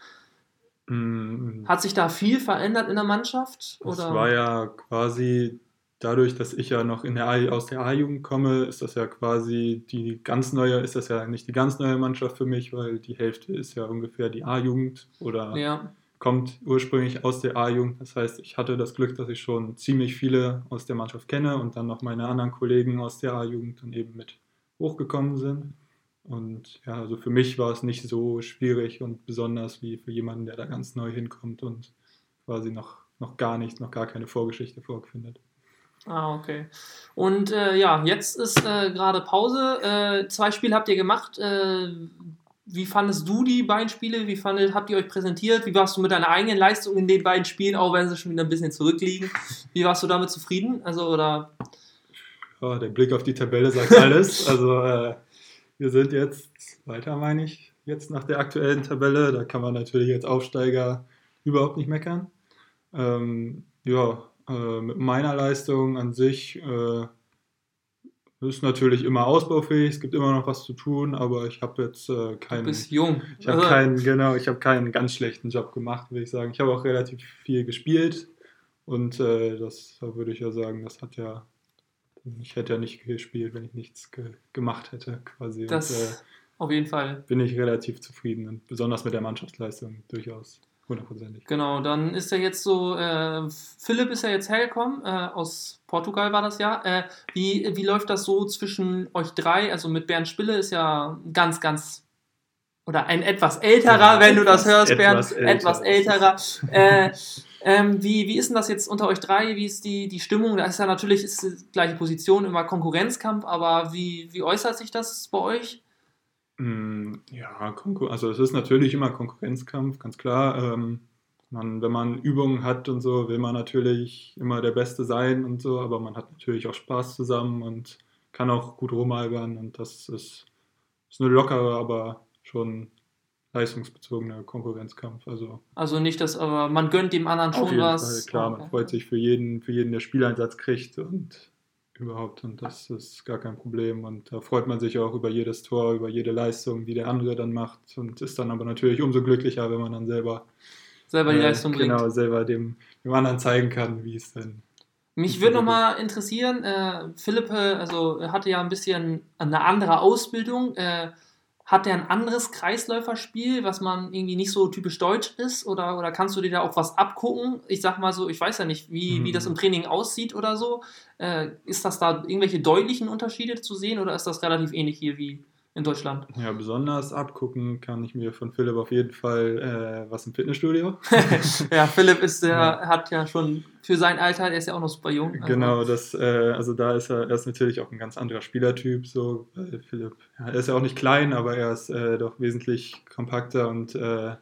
Mm, Hat sich da viel verändert in der Mannschaft? Das Oder? war ja quasi dadurch, dass ich ja noch in der A, aus der A-Jugend komme, ist das ja quasi die ganz neue, ist das ja nicht die ganz neue Mannschaft für mich, weil die Hälfte ist ja ungefähr die A-Jugend oder ja. kommt ursprünglich aus der A-Jugend. Das heißt, ich hatte das Glück, dass ich schon ziemlich viele aus der Mannschaft kenne und dann noch meine anderen Kollegen aus der A-Jugend dann eben mit hochgekommen sind. Und ja, also für mich war es nicht so schwierig und besonders wie für jemanden, der da ganz neu hinkommt und quasi noch, noch gar nicht, noch gar keine Vorgeschichte vorfindet. Ah, okay. Und äh, ja, jetzt ist äh, gerade Pause. Äh, zwei Spiele habt ihr gemacht. Äh, wie fandest du die beiden Spiele? Wie fandet, habt ihr euch präsentiert? Wie warst du mit deiner eigenen Leistung in den beiden Spielen, auch wenn sie schon wieder ein bisschen zurückliegen? Wie warst du damit zufrieden? Also, oder Ja, der Blick auf die Tabelle sagt alles. [laughs] also äh, wir sind jetzt weiter, meine ich, jetzt nach der aktuellen Tabelle. Da kann man natürlich als Aufsteiger überhaupt nicht meckern. Ähm, ja, äh, mit meiner Leistung an sich äh, ist natürlich immer ausbaufähig. Es gibt immer noch was zu tun, aber ich habe jetzt äh, du keinen. bist jung? Ich habe Also, keinen, genau, ich habe keinen ganz schlechten Job gemacht, würde ich sagen. Ich habe auch relativ viel gespielt und äh, das da würde ich ja sagen, das hat ja, ich hätte ja nicht gespielt, wenn ich nichts ge gemacht hätte, quasi. das und, äh, auf jeden Fall. bin ich relativ zufrieden und besonders mit der Mannschaftsleistung durchaus hundertprozentig. Genau, dann ist er jetzt so, äh, Philipp ist ja jetzt hergekommen, äh, aus Portugal war das ja. Äh, wie, wie läuft das so zwischen euch drei? Also mit Bernd Spille ist ja ganz, ganz, oder ein etwas älterer, Ja, wenn du das hörst, Bernd, etwas älter. etwas älterer. äh, ähm, wie, wie ist denn das jetzt unter euch drei? Wie ist die, die Stimmung? Da ist ja natürlich ist die gleiche Position, immer Konkurrenzkampf, aber wie, wie äußert sich das bei euch? Mm, Ja, also es ist natürlich immer Konkurrenzkampf, ganz klar. Ähm, man, wenn man Übungen hat und so, will man natürlich immer der Beste sein und so, aber man hat natürlich auch Spaß zusammen und kann auch gut rumalbern und das ist, ist eine lockere, aber schon leistungsbezogene Konkurrenzkampf. Also Also nicht, dass, aber man gönnt dem anderen schon auf jeden was. Fall, klar, man freut sich für jeden, für jeden, der Spieleinsatz kriegt und überhaupt und das ist gar kein Problem und da freut man sich auch über jedes Tor, über jede Leistung, die der andere dann macht und ist dann aber natürlich umso glücklicher, wenn man dann selber selber die äh, Leistung bringt. genau selber dem, dem anderen zeigen kann, wie es denn Mich würde nochmal interessieren, äh, Philipp, äh, also er hatte ja ein bisschen eine andere Ausbildung. Äh, hat er ein anderes Kreisläuferspiel, was man irgendwie nicht so typisch deutsch ist? Oder, oder kannst du dir da auch was abgucken? Ich sag mal so, ich weiß ja nicht, wie, wie das im Training aussieht oder so. Äh, ist das da irgendwelche deutlichen Unterschiede zu sehen oder ist das relativ ähnlich hier wie in Deutschland? ja besonders abgucken kann ich mir von Philipp auf jeden Fall äh, was im Fitnessstudio. [laughs] ja, Philipp ist der, Ja. hat ja schon für sein Alter, der ist ja auch noch super jung. also- Genau, das, äh, also da ist er, er ist natürlich auch ein ganz anderer Spielertyp, so weil Philipp. Ja, er ist ja auch nicht klein, aber er ist äh, doch wesentlich kompakter und äh,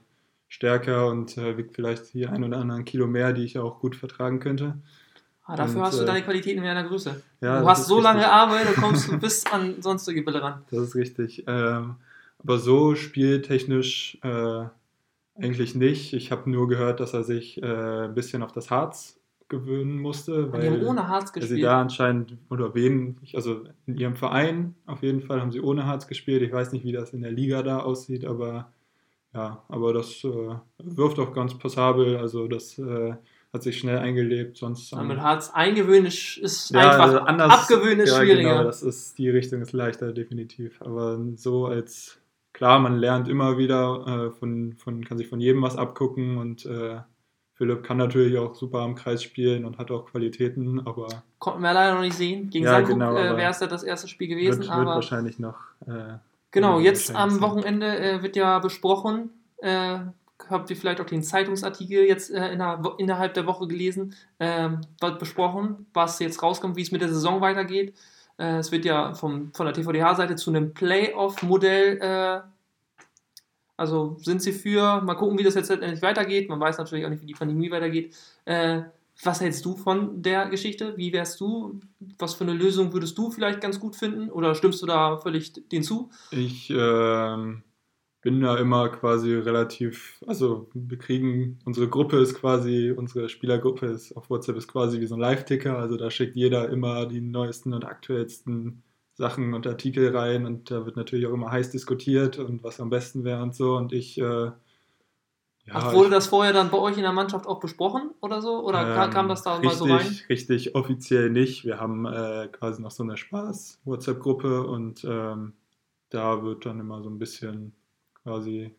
stärker und äh, wiegt vielleicht hier ein oder anderen Kilo mehr, die ich auch gut vertragen könnte. Ah, dafür Und, hast du äh, deine Qualitäten in einer Größe. Ja, du hast so lange richtig. Arbeit, du kommst du [laughs] bis an sonstige Bälle ran. Das ist richtig. Ähm, aber so spieltechnisch äh, eigentlich nicht. Ich habe nur gehört, dass er sich äh, ein bisschen auf das Harz gewöhnen musste, Die haben weil, ohne Harz weil sie gespielt. da anscheinend oder wen, also in ihrem Verein auf jeden Fall haben sie ohne Harz gespielt. Ich weiß nicht, wie das in der Liga da aussieht, aber ja, aber das äh, wirft auch ganz passabel. Also das äh, hat sich schnell eingelebt. Sonst Ja, am- mit Harz eingewöhnen ist, ist ja, einfach. also anders, abgewöhnen ist ja, schwieriger. Genau, das ist, die Richtung ist leichter, definitiv. Aber so als, klar, man lernt immer wieder, äh, von, von, kann sich von jedem was abgucken und äh, Philipp kann natürlich auch super am Kreis spielen und hat auch Qualitäten, aber Konnten wir leider noch nicht sehen. Gegen Ja, Sankuk genau, äh, wäre es ja das erste Spiel gewesen. wird, wird aber wahrscheinlich noch. Äh, genau, wird jetzt am. Wochenende äh, wird ja besprochen. Äh, habt ihr vielleicht auch den Zeitungsartikel jetzt äh, innerhalb der Woche gelesen? Ähm, besprochen, was jetzt rauskommt, wie es mit der Saison weitergeht. Äh, es wird ja vom, von der TVDH-Seite zu einem Playoff-Modell äh, Also sind sie für, mal gucken, wie das jetzt letztendlich weitergeht. Man weiß natürlich auch nicht, wie die Pandemie weitergeht. Äh, was hältst du von der Geschichte? Wie wärst du? Was für eine Lösung würdest du vielleicht ganz gut finden? Oder stimmst du da völlig den zu? Ich ähm, bin da immer quasi relativ, also wir kriegen, unsere Gruppe ist quasi, unsere Spielergruppe ist auf WhatsApp ist quasi wie so ein Live-Ticker, also da schickt jeder immer die neuesten und aktuellsten Sachen und Artikel rein und da wird natürlich auch immer heiß diskutiert und was am besten wäre und so und ich, äh, ja, Ach, wurde ich, das vorher dann bei euch in der Mannschaft auch besprochen oder so? Oder ähm, kam das da richtig, mal so rein? Richtig offiziell nicht. Wir haben äh, quasi noch so eine Spaß-WhatsApp-Gruppe und ähm, da wird dann immer so ein bisschen quasi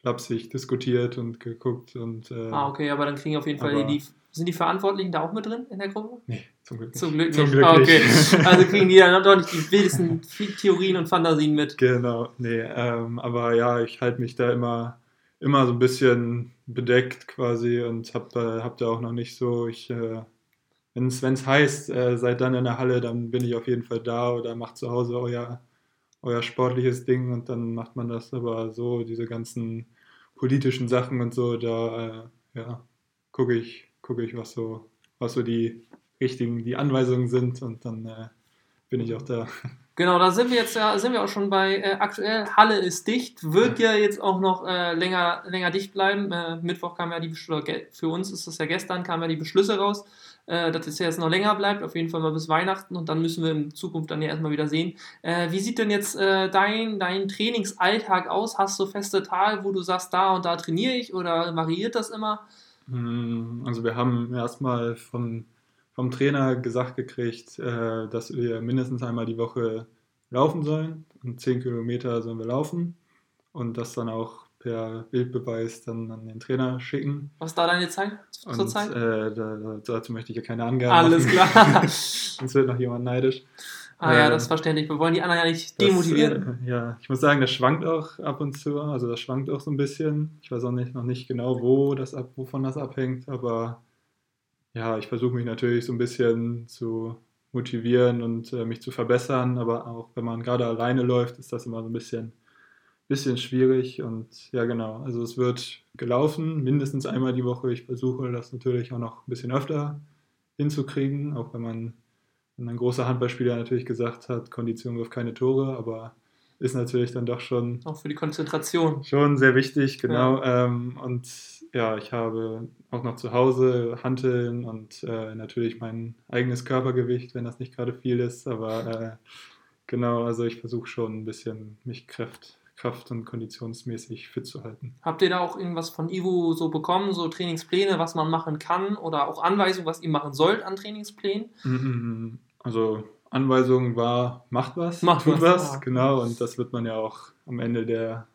flapsig diskutiert und geguckt und äh, Ah, okay, aber dann kriegen auf jeden Fall die. Sind die Verantwortlichen da auch mit drin in der Gruppe? nee, zum Glück nicht. Zum Glück nicht. Zum Glück ah, okay. nicht. [laughs] Also kriegen die dann doch nicht die wildesten [laughs] Theorien und Fantasien mit. Genau, nee, ähm, aber ja, ich halte mich da immer, immer so ein bisschen bedeckt quasi und hab, da- hab da auch noch nicht so, ich, äh, wenn es heißt, äh, seid dann in der Halle, dann bin ich auf jeden Fall da oder macht zu Hause euer, euer sportliches Ding und dann macht man das aber so, diese ganzen politischen Sachen und so, da äh, ja, gucke ich, gucke ich, was so, was so die richtigen, die Anweisungen sind und dann äh, bin ich auch da. [laughs] Genau, da sind wir jetzt ja, sind wir auch schon bei äh, aktuell. Halle ist dicht, wird ja jetzt auch noch äh, länger, länger dicht bleiben. Äh, Mittwoch kam ja die Beschlüsse, für uns ist das ja gestern, kamen ja die Beschlüsse raus, äh, dass es jetzt noch länger bleibt, auf jeden Fall mal bis Weihnachten und dann müssen wir in Zukunft dann ja erstmal wieder sehen. Äh, wie sieht denn jetzt äh, dein, dein Trainingsalltag aus? Hast du feste Tage, wo du sagst, da und da trainiere ich oder variiert das immer? Hm, Also wir haben erstmal von vom Trainer gesagt gekriegt, äh, dass wir mindestens einmal die Woche laufen sollen. Und 10 Kilometer sollen wir laufen und das dann auch per Bildbeweis dann an den Trainer schicken. Was da deine Zeit zur Und Zeit? äh, da, dazu möchte ich ja keine Angaben Alles machen. klar. [laughs] Sonst wird noch jemand neidisch. ah ja, äh, das ist verständlich. Wir wollen die anderen ja nicht Das, demotivieren. äh, ja, ich muss sagen, das schwankt auch ab und zu. Also das schwankt auch so ein bisschen. Ich weiß auch nicht, noch nicht genau, wo das ab, wovon das abhängt, aber ja, ich versuche mich natürlich so ein bisschen zu motivieren und äh, mich zu verbessern. Aber auch wenn man gerade alleine läuft, ist das immer so ein bisschen, bisschen schwierig. Und ja, genau. Also es wird gelaufen, mindestens einmal die Woche. Ich versuche das natürlich auch noch ein bisschen öfter hinzukriegen, auch wenn man wenn ein großer Handballspieler natürlich gesagt hat, Kondition wirft keine Tore, aber ist natürlich dann doch schon, Auch für die Konzentration. schon sehr wichtig, genau. Ähm, und ja, ich habe auch noch zu Hause Hanteln und äh, natürlich mein eigenes Körpergewicht, wenn das nicht gerade viel ist, aber äh, genau, also ich versuche schon ein bisschen mich Kraft, Kraft und konditionsmäßig fit zu halten. Habt ihr da auch irgendwas von Ivo so bekommen, so Trainingspläne, was man machen kann oder auch Anweisungen, was ihr machen sollt an Trainingsplänen? Also Anweisung war, macht was, Macht tut was, was, ja. genau. Und das wird man ja auch am Ende der,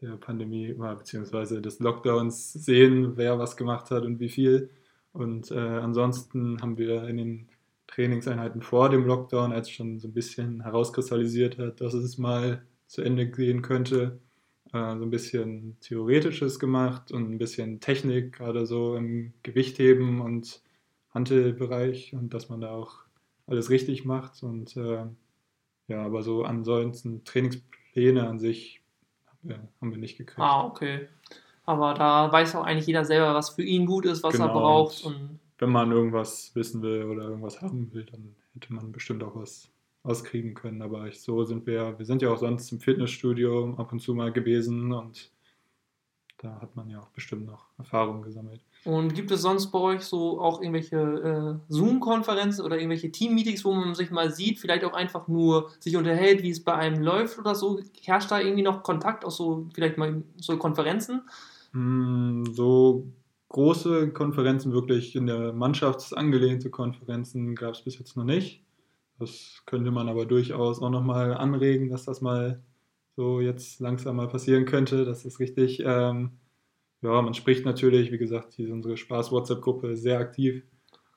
der Pandemie beziehungsweise des Lockdowns sehen, wer was gemacht hat und wie viel. Und äh, ansonsten haben wir in den Trainingseinheiten vor dem Lockdown, als schon so ein bisschen herauskristallisiert hat, dass es mal zu Ende gehen könnte, äh, so ein bisschen Theoretisches gemacht und ein bisschen Technik, gerade so im Gewichtheben und Hantelbereich und dass man da auch alles richtig macht. Und äh, ja, aber so ansonsten Trainingspläne an sich haben wir, haben wir nicht gekriegt. Ah, okay. Aber da weiß auch eigentlich jeder selber, was für ihn gut ist, was er Genau. braucht. Und Wenn man irgendwas wissen will oder irgendwas haben will, dann hätte man bestimmt auch was auskriegen können. Aber ich, so sind wir, wir sind ja auch sonst im Fitnessstudio ab und zu mal gewesen und da hat man ja auch bestimmt noch Erfahrungen gesammelt. Und gibt es sonst bei euch so auch irgendwelche äh, Zoom-Konferenzen oder irgendwelche Team-Meetings, wo man sich mal sieht, vielleicht auch einfach nur sich unterhält, wie es bei einem läuft oder so? Herrscht da irgendwie noch Kontakt, auch so vielleicht mal so Konferenzen? Mm, So große Konferenzen, wirklich in der Mannschaft angelehnte Konferenzen gab es bis jetzt noch nicht. Das könnte man aber durchaus auch nochmal anregen, dass das mal so jetzt langsam mal passieren könnte. Das ist richtig. Ähm, ja, man spricht natürlich, wie gesagt, hier ist unsere Spaß-WhatsApp-Gruppe sehr aktiv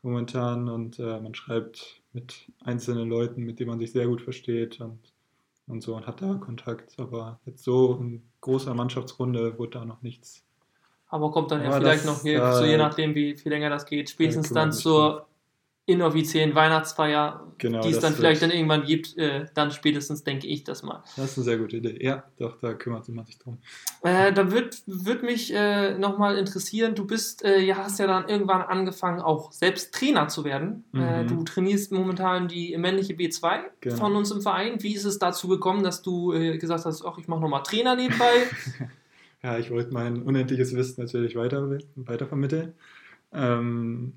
momentan und äh, man schreibt mit einzelnen Leuten, mit denen man sich sehr gut versteht und, und so und hat da Kontakt. Aber jetzt so in großer Mannschaftsrunde wurde da noch nichts Aber kommt dann ja vielleicht das, noch, hier, äh, so je nachdem, wie viel länger das geht, spätestens kümmert dann zur inoffiziellen Weihnachtsfeier, Genau, die es dann vielleicht dann irgendwann gibt, äh, dann spätestens denke ich das mal. Das ist eine sehr gute Idee. Ja, doch, da kümmert man sich drum. Äh, da wird, wird mich äh, nochmal interessieren, du bist, äh, ja, hast ja dann irgendwann angefangen, auch selbst Trainer zu werden. Äh, Mhm. du trainierst momentan die männliche B2 Genau. von uns im Verein. Wie ist es dazu gekommen, dass du äh, gesagt hast, ach, ich mache nochmal Trainer nebenbei? [laughs] Ja, ich wollte mein unendliches Wissen natürlich weiter, weitervermitteln. Ähm,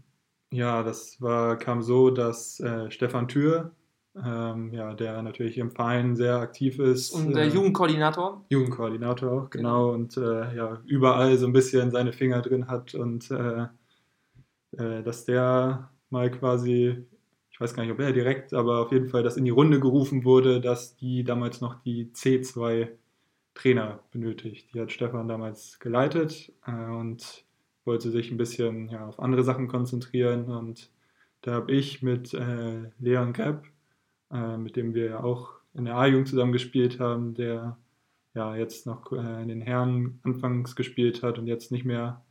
ja, das war, kam so, dass äh, Stefan Thür, ähm, ja, der natürlich im Verein sehr aktiv ist. Und der äh, Jugendkoordinator. Jugendkoordinator auch, genau, und äh, ja, überall so ein bisschen seine Finger drin hat und äh, äh, dass der mal quasi, ich weiß gar nicht, ob er direkt, aber auf jeden Fall, dass in die Runde gerufen wurde, dass die damals noch die C2 Trainer benötigt. Die hat Stefan damals geleitet äh, und wollte sich ein bisschen ja, auf andere Sachen konzentrieren und da habe ich mit äh, Leon Grepp, äh, mit dem wir ja auch in der A-Jugend zusammen gespielt haben, der ja jetzt noch äh, in den Herren anfangs gespielt hat und jetzt nicht mehr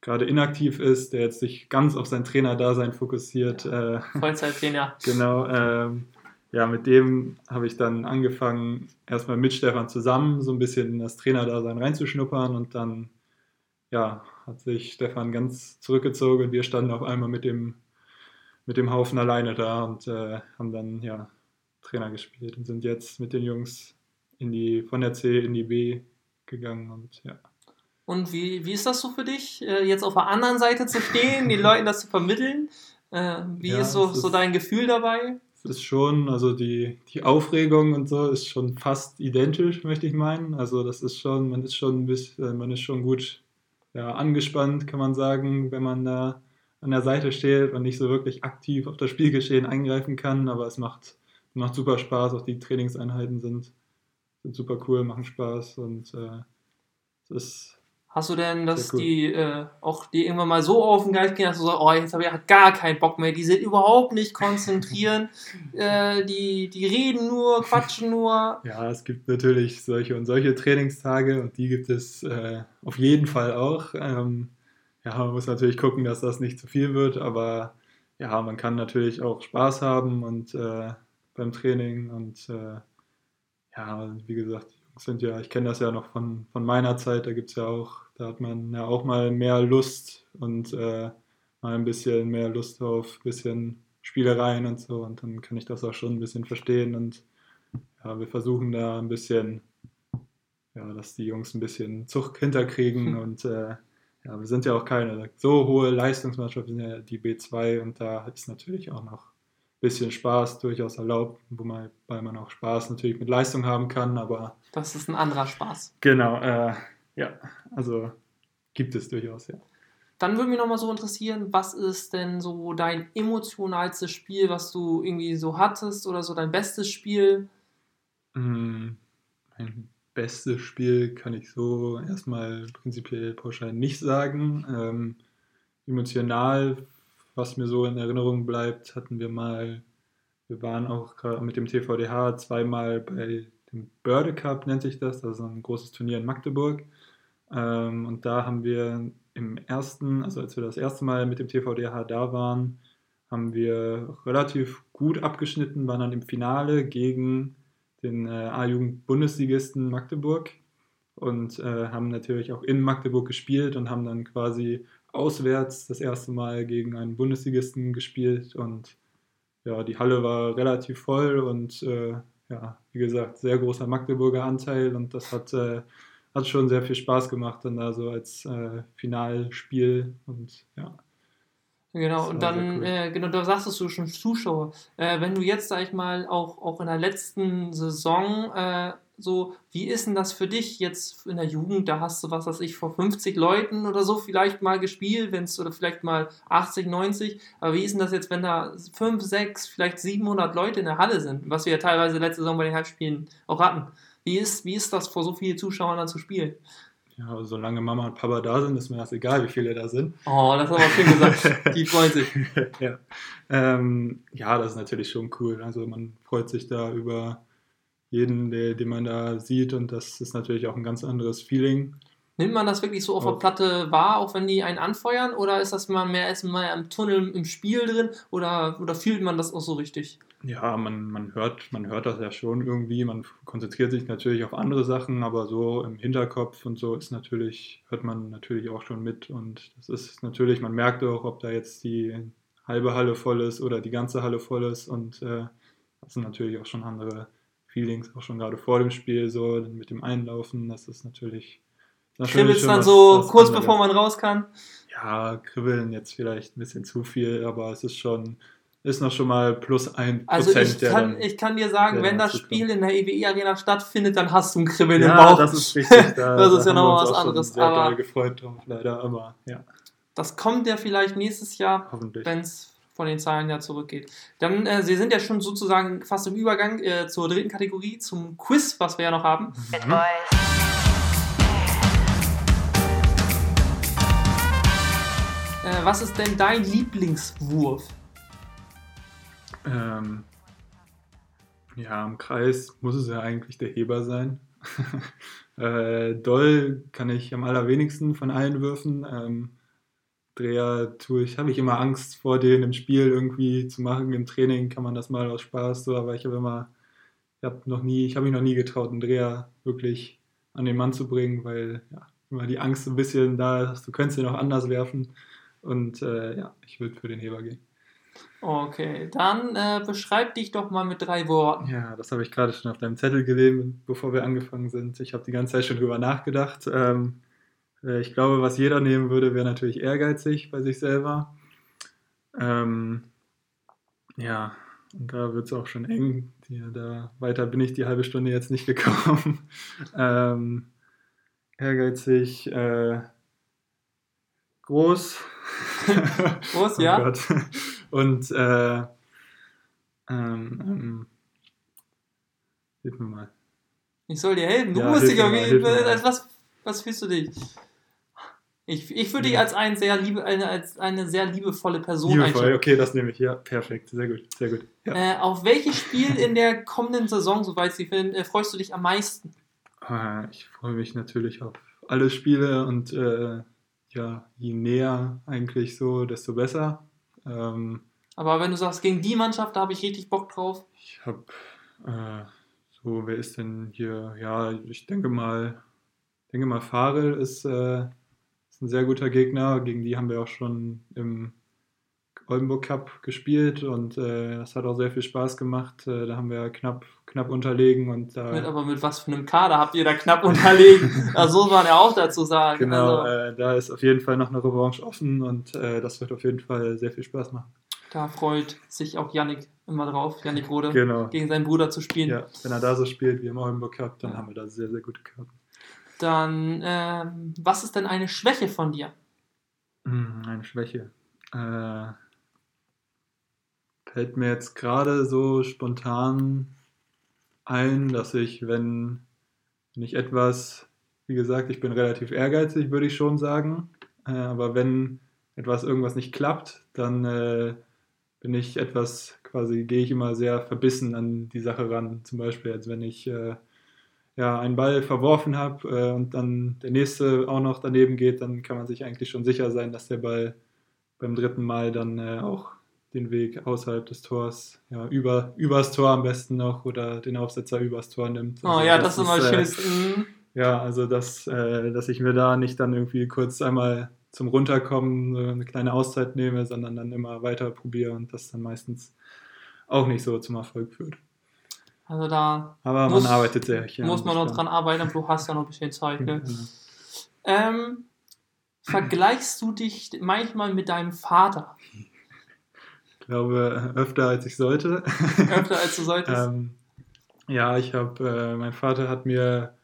gerade inaktiv ist, der jetzt sich ganz auf sein Trainerdasein fokussiert. Äh, Vollzeittrainer. [laughs] genau, ähm, ja, mit dem habe ich dann angefangen, erstmal mit Stefan zusammen so ein bisschen in das Trainerdasein reinzuschnuppern und dann, ja, hat sich Stefan ganz zurückgezogen und wir standen auf einmal mit dem, mit dem Haufen alleine da und äh, haben dann, ja, Trainer gespielt und sind jetzt mit den Jungs in die, von der C in die B gegangen und ja. Und wie, wie ist das so für dich, äh, jetzt auf der anderen Seite zu stehen, den Leuten das zu vermitteln? Äh, wie Ja, ist so, ist- so dein Gefühl dabei? Es ist schon, also die, die Aufregung und so ist schon fast identisch, möchte ich meinen. Also das ist schon, man ist schon ein bisschen, man ist schon gut ja, angespannt, kann man sagen, wenn man da an der Seite steht und nicht so wirklich aktiv auf das Spielgeschehen eingreifen kann. Aber es macht, macht super Spaß, auch die Trainingseinheiten sind, sind super cool, machen Spaß und äh, es ist Hast du denn, dass cool. die äh, auch die irgendwann mal so auf den Geist gehen, dass du sagst, oh, jetzt habe ich ja gar keinen Bock mehr, die sind überhaupt nicht konzentrieren, [laughs] äh, die, die reden nur, quatschen nur. Ja, es gibt natürlich solche und solche Trainingstage und die gibt es äh, auf jeden Fall auch. Ähm, ja, man muss natürlich gucken, dass das nicht zu viel wird, aber ja, man kann natürlich auch Spaß haben und äh, beim Training und äh, ja, wie gesagt, sind ja, ich kenne das ja noch von, von meiner Zeit, da gibt es ja auch, da hat man ja auch mal mehr Lust und äh, mal ein bisschen mehr Lust auf ein bisschen Spielereien und so und dann kann ich das auch schon ein bisschen verstehen und ja, wir versuchen da ein bisschen, ja, dass die Jungs ein bisschen Zug hinterkriegen [laughs] und äh, ja, wir sind ja auch keine so hohe Leistungsmannschaft, wir sind ja die B2 und da ist natürlich auch noch bisschen Spaß durchaus erlaubt, wobei man auch Spaß natürlich mit Leistung haben kann, aber Das ist ein anderer Spaß. genau, äh, ja, also gibt es durchaus, ja. Dann würde mich nochmal so interessieren, was ist denn so dein emotionalstes Spiel, was du irgendwie so hattest oder so dein bestes Spiel? Mm, Mein bestes Spiel kann ich so erstmal prinzipiell pauschal nicht sagen. Ähm, emotional, was mir so in Erinnerung bleibt, hatten wir mal, wir waren auch mit dem TVDH zweimal bei dem Börde Cup, nennt sich das, also ein großes Turnier in Magdeburg. Ähm, und da haben wir im ersten, also als wir das erste Mal mit dem TVDH da waren, haben wir relativ gut abgeschnitten, waren dann im Finale gegen den äh, A-Jugend-Bundesligisten Magdeburg und äh, haben natürlich auch in Magdeburg gespielt und haben dann quasi auswärts das erste Mal gegen einen Bundesligisten gespielt und ja, die Halle war relativ voll und äh, ja, wie gesagt, sehr großer Magdeburger Anteil und das hat, äh, hat schon sehr viel Spaß gemacht dann da so als äh, Finalspiel und ja. Genau, und dann, sehr äh, genau, da sagtest du schon Zuschauer. Äh, wenn du jetzt, sag ich mal, auch, auch in der letzten Saison, äh, so, wie ist denn das für dich jetzt in der Jugend? Da hast du, was weiß ich, vor 50 Leuten oder so vielleicht mal gespielt, wenn es, oder vielleicht mal 80, 90. Aber wie ist denn das jetzt, wenn da 5, 6, vielleicht 700 Leute in der Halle sind, was wir ja teilweise letzte Saison bei den Halbspielen auch hatten? Wie ist, wie ist das, vor so vielen Zuschauern dann zu spielen? Ja, solange Mama und Papa da sind, ist mir das egal, wie viele da sind. Oh, das ist aber schön gesagt. [laughs] Die freuen sich. ja. Ähm, ja, das ist natürlich schon cool. Also man freut sich da über jeden, der, den man da sieht und das ist natürlich auch ein ganz anderes Feeling. Nimmt man das wirklich so auf der Platte wahr, auch wenn die einen anfeuern? Oder ist das mal mehr ist mehr im Tunnel im Spiel drin? Oder, oder fühlt man das auch so richtig? Ja, man, man, hört, man hört das ja schon irgendwie. Man konzentriert sich natürlich auf andere Sachen, aber so im Hinterkopf und so ist natürlich, hört man natürlich auch schon mit. Und das ist natürlich, man merkt auch, ob da jetzt die halbe Halle voll ist oder die ganze Halle voll ist. Und äh, das sind natürlich auch schon andere Feelings, auch schon gerade vor dem Spiel, so mit dem Einlaufen. Das ist natürlich. schon dann was- so was kurz anderes. bevor man raus kann? Ja, kribbeln jetzt vielleicht ein bisschen zu viel, aber es ist schon, ist noch schon mal plus ein Also Prozent, ich der kann, dann- ich kann dir sagen, wenn das Spiel kommt. in der EWE Arena stattfindet, dann hast du ein Kribbeln im ja, Bauch. das ist richtig. [laughs] Da, Das ist da ja haben noch wir was anderes, Sehr aber- gefreut drauf, leider, aber ja, Das kommt ja vielleicht nächstes Jahr, hoffentlich. wenn es von den Zahlen ja zurückgeht. Dann, äh, Sie sind ja schon sozusagen fast im Übergang äh, zur dritten Kategorie, zum Quiz, was wir ja noch haben. Mhm. Äh, was ist denn dein Lieblingswurf? Ähm, ja, im Kreis muss es ja eigentlich der Heber sein. [laughs] äh, Doll kann ich am allerwenigsten von allen Würfen. Ähm, Dreher tue ich, habe ich immer Angst vor denen im Spiel irgendwie zu machen. Im Training kann man das mal aus Spaß so, aber ich habe immer, ich habe noch nie, ich habe mich noch nie getraut, einen Dreher wirklich an den Mann zu bringen, weil ja, immer die Angst ein bisschen da ist, du könntest ihn auch anders werfen. Und äh, ja, ich würde für den Heber gehen. Okay, dann äh, beschreib dich doch mal mit drei Worten. Ja, das habe ich gerade schon auf deinem Zettel gelesen, bevor wir angefangen sind. Ich habe die ganze Zeit schon drüber nachgedacht. Ähm, äh, ich glaube, was jeder nehmen würde, wäre natürlich ehrgeizig bei sich selber. Ähm, ja, und da wird es auch schon eng. Die, da weiter bin ich die halbe Stunde jetzt nicht gekommen. [laughs] ähm, ehrgeizig, äh, groß. [laughs] groß, [laughs] oh ja. Gott. Und äh, ähm, ähm, hilf mir mal. Ich soll dir helfen. Du Ja, musst dich auf mal, jeden hilf mir Fall. mal. Als was, was fühlst du dich? Ich, ich würde dich als, ein sehr liebe, eine, als eine sehr liebevolle Person Liebevoll, einschätzen. okay, das nehme ich. Ja, perfekt, sehr gut, sehr gut. Ja. Äh, auf welches Spiel in der kommenden Saison, soweit sie finden, äh, freust du dich am meisten? Ah, Ich freue mich natürlich auf alle Spiele und äh, ja, je näher eigentlich so, desto besser. Ähm, Aber wenn du sagst, gegen die Mannschaft, da habe ich richtig Bock drauf. ich habe äh, so, wer ist denn hier? Ja, ich denke mal, denke mal, Farel ist, äh, ist ein sehr guter Gegner. Gegen die haben wir auch schon im Oldenburg Cup gespielt und äh, das hat auch sehr viel Spaß gemacht. Äh, da haben wir knapp, knapp unterlegen und. Mit, aber mit was für einem Kader habt ihr da knapp unterlegen? [laughs] also, so muss man ja auch dazu sagen. Genau, Also, äh, da ist auf jeden Fall noch eine Revanche offen und äh, das wird auf jeden Fall sehr viel Spaß machen. da freut sich auch Yannick immer drauf, Yannick Rode, Genau. gegen seinen Bruder zu spielen. Ja, wenn er da so spielt wie im Oldenburg Cup, dann Ja. haben wir da sehr, sehr gute Karten. Dann, ähm, was ist denn eine Schwäche von dir? Hm, Eine Schwäche. Äh, fällt mir jetzt gerade so spontan ein, dass ich, wenn, wenn ich etwas, wie gesagt, ich bin relativ ehrgeizig, würde ich schon sagen, äh, aber wenn etwas irgendwas nicht klappt, dann äh, bin ich etwas, quasi gehe ich immer sehr verbissen an die Sache ran. Zum Beispiel, als wenn ich äh, ja, einen Ball verworfen habe äh, und dann der nächste auch noch daneben geht, dann kann man sich eigentlich schon sicher sein, dass der Ball beim dritten Mal dann äh, auch den Weg außerhalb des Tors, ja, über, übers Tor am besten noch oder den Aufsetzer übers Tor nimmt. Oh Also ja, das, ist immer äh, schönes. mm. Ja, also dass, äh, dass ich mir da nicht dann irgendwie kurz einmal zum Runterkommen eine kleine Auszeit nehme, sondern dann immer weiter probiere und das dann meistens auch nicht so zum Erfolg führt. Also da Aber Muss- man arbeitet sehr. ja, muss man noch dran. arbeiten, aber du hast ja noch ein bisschen Zeit. Ne? Ähm, vergleichst du dich manchmal mit deinem Vater? Ich glaube, öfter als ich sollte. Öfter als du solltest? [laughs] ähm, ja, ich habe, äh, mein Vater hat mir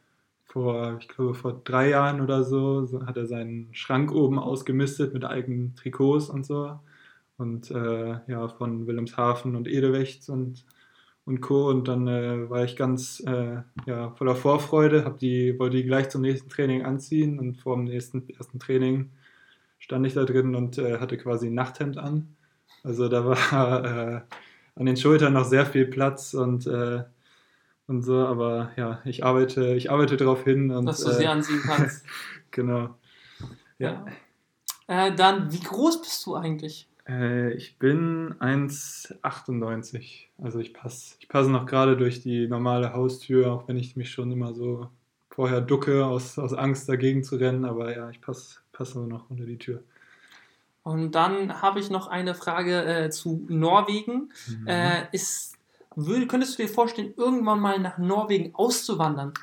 vor, ich glaube, vor drei Jahren oder so, so hat er seinen Schrank oben ausgemistet mit eigenen Trikots und so. Und äh, ja, von Wilhelmshaven und Edewecht und, und Co. Und dann äh, war ich ganz äh, ja, voller Vorfreude, hab die, wollte die gleich zum nächsten Training anziehen und vor dem nächsten ersten Training stand ich da drin und äh, hatte quasi ein Nachthemd an. Also da war [laughs] äh, an den Schultern noch sehr viel Platz und, äh, und so, aber ja, ich arbeite, ich arbeite darauf hin und dass du äh, sie anziehen kannst. [laughs] genau. Ja. Äh, dann, wie groß bist du eigentlich? Äh, ich bin 1,98. Also ich passe ich passe noch gerade durch die normale Haustür, auch wenn ich mich schon immer so vorher ducke, aus, aus Angst dagegen zu rennen. Aber ja, ich passe passe noch unter die Tür. Und dann habe ich noch eine Frage äh, zu Norwegen. Mhm. Äh, ist, würd, könntest du dir vorstellen, irgendwann mal nach Norwegen auszuwandern?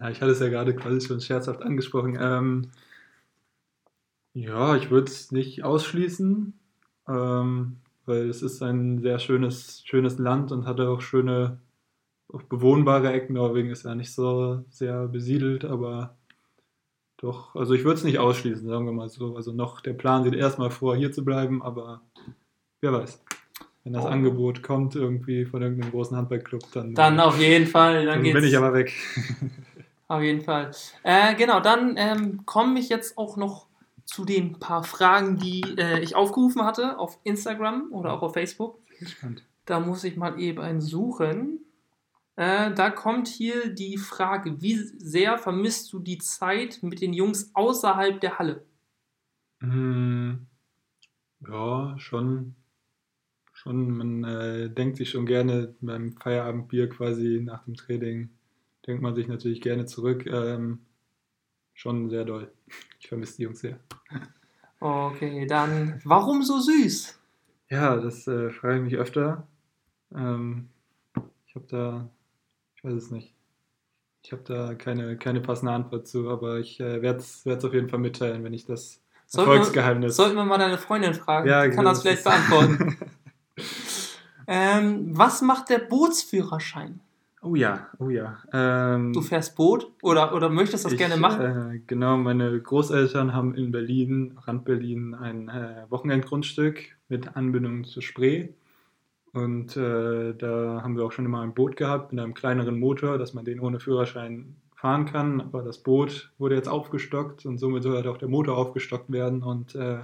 Ja, ich hatte es ja gerade quasi schon scherzhaft angesprochen. Ähm, ja, ich würde es nicht ausschließen, ähm, weil es ist ein sehr schönes, schönes Land und hatte auch schöne, auch bewohnbare Ecken. Norwegen ist ja nicht so sehr besiedelt, aber doch, also ich würde es nicht ausschließen, sagen wir mal so. Also noch, der Plan sieht erstmal vor, hier zu bleiben, aber wer weiß. Wenn das Oh. Angebot kommt irgendwie von irgendeinem großen Handballclub, dann, Dann auf jeden Fall. Dann, dann geht's. bin ich aber weg. [laughs] Auf jeden Fall. Äh, genau, dann ähm, komme ich jetzt auch noch zu den paar Fragen, die äh, ich aufgerufen hatte auf Instagram oder auch auf Facebook. Spannend. Da muss ich mal eben suchen. Äh, da kommt hier die Frage, wie sehr vermisst du die Zeit mit den Jungs außerhalb der Halle? Mm, Ja, schon. Schon, man äh, denkt sich schon gerne beim Feierabendbier quasi nach dem Training, denkt man sich natürlich gerne zurück. Ähm, schon sehr doll. Ich vermisse die Jungs sehr. Okay, dann warum so süß? Ja, das äh, frage ich mich öfter. Ähm, ich habe da, ich weiß es nicht. Ich habe da keine, keine passende Antwort zu, aber ich äh, werde es auf jeden Fall mitteilen, wenn ich das Sollten wir, Erfolgsgeheimnis. sollten wir mal deine Freundin fragen? Ja, Die kann genau, das vielleicht beantworten. [laughs] ähm, was macht der Bootsführerschein? Oh ja, oh ja. Ähm, Du fährst Boot oder, oder möchtest das ich, gerne machen? Äh, genau, meine Großeltern haben in Berlin, Rand-Berlin, ein äh, Wochenendgrundstück mit Anbindung zur Spree. Und äh, da haben wir auch schon immer ein Boot gehabt mit einem kleineren Motor, dass man den ohne Führerschein fahren kann. Aber das Boot wurde jetzt aufgestockt und somit soll halt auch der Motor aufgestockt werden. Und äh,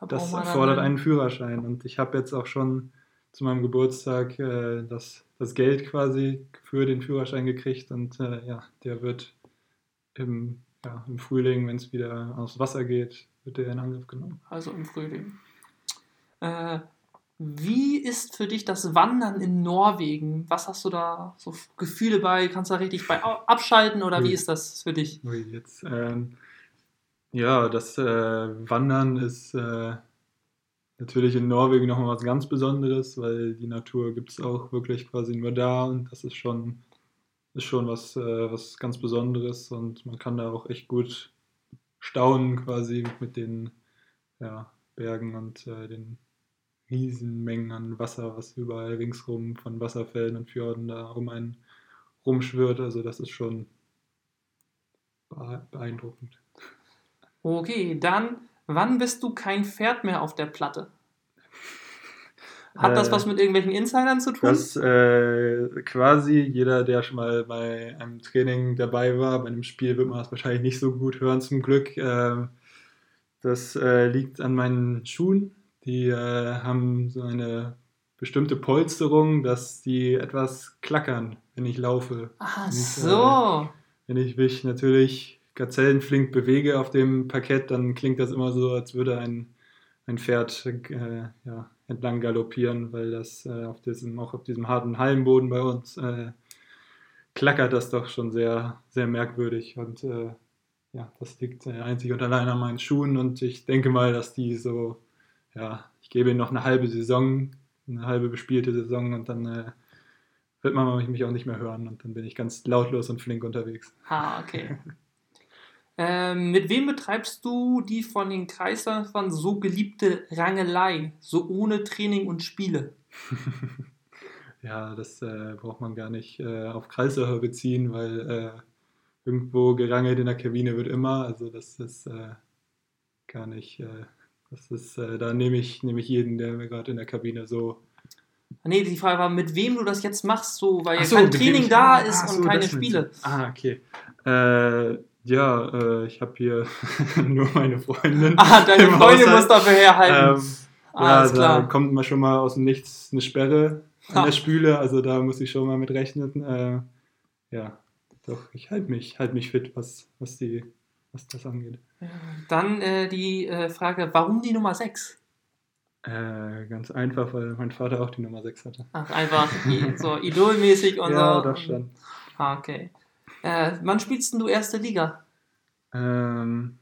Da das erfordert einen Führerschein. Und ich habe jetzt auch schon zu meinem Geburtstag äh, das, das Geld quasi für den Führerschein gekriegt. Und äh, ja, der wird im, ja, im Frühling, wenn es wieder aufs Wasser geht, wird der in Angriff genommen. Also im Frühling. Äh, wie ist für dich das Wandern in Norwegen? Was hast du da so Gefühle bei? Kannst du da richtig bei abschalten oder wie ist das für dich? Jetzt, ähm, ja, das äh, Wandern ist äh, natürlich in Norwegen nochmal was ganz Besonderes, weil die Natur gibt es auch wirklich quasi nur da und das ist schon, ist schon was, äh, was ganz Besonderes und man kann da auch echt gut staunen quasi mit den ja, Bergen und äh, den Riesenmengen an Wasser, was überall ringsrum von Wasserfällen und Fjorden da um einen rumschwirrt. Also das ist schon bee- beeindruckend. Okay, dann, wann bist du kein Pferd mehr auf der Platte? Hat das Äh, was mit irgendwelchen Insidern zu tun? Das äh, quasi jeder, der schon mal bei einem Training dabei war, bei einem Spiel wird man das wahrscheinlich nicht so gut hören zum Glück. Ähm, das äh, liegt an meinen Schuhen. Die äh, haben so eine bestimmte Polsterung, dass die etwas klackern, wenn ich laufe. ah, Und, so. Wenn ich mich natürlich gazellenflink bewege auf dem Parkett, dann klingt das immer so, als würde ein, ein Pferd äh, ja, entlang galoppieren, weil das äh, auf diesem, auch auf diesem harten Hallenboden bei uns äh, klackert das doch schon sehr, sehr merkwürdig. Und äh, ja, das liegt äh, einzig und allein an meinen Schuhen und ich denke mal, dass die so, ja, ich gebe ihnen noch eine halbe Saison, eine halbe bespielte Saison und dann äh, wird man mich auch nicht mehr hören und dann bin ich ganz lautlos und flink unterwegs. Ah, okay. [laughs] ähm, mit wem betreibst du die von den Kreisläufern so geliebte Rangelei, so ohne Training und Spiele? [laughs] Ja, das äh, braucht man gar nicht äh, auf Kreisläufer beziehen, weil äh, irgendwo gerangelt in der Kabine wird immer. Also das ist äh, gar nicht, äh, das ist, äh, da nehme ich, nehme ich jeden, der mir gerade in der Kabine so. Nee, die Frage war, mit wem du das jetzt machst, so, weil ja so, kein Training da ah, ist ach und so, keine Spiele. Ah, okay. Äh, ja, äh, ich habe hier [laughs] nur meine Freundin. Ah, deine Freundin muss dafür herhalten. Ähm, Alles ja, da klar. kommt mal schon mal aus dem Nichts eine Sperre an Ha. der Spüle, also da muss ich schon mal mit rechnen. Äh, ja, doch, ich halte mich, halt mich fit, was, was, die, was das angeht. Dann äh, die äh, Frage, warum die Nummer 6? Äh, ganz einfach, weil mein Vater auch die Nummer 6 hatte. Ach, einfach so idolmäßig und [laughs] ja, so. das schon. Ah, okay. Äh, wann spielst denn du erste Liga? Ähm,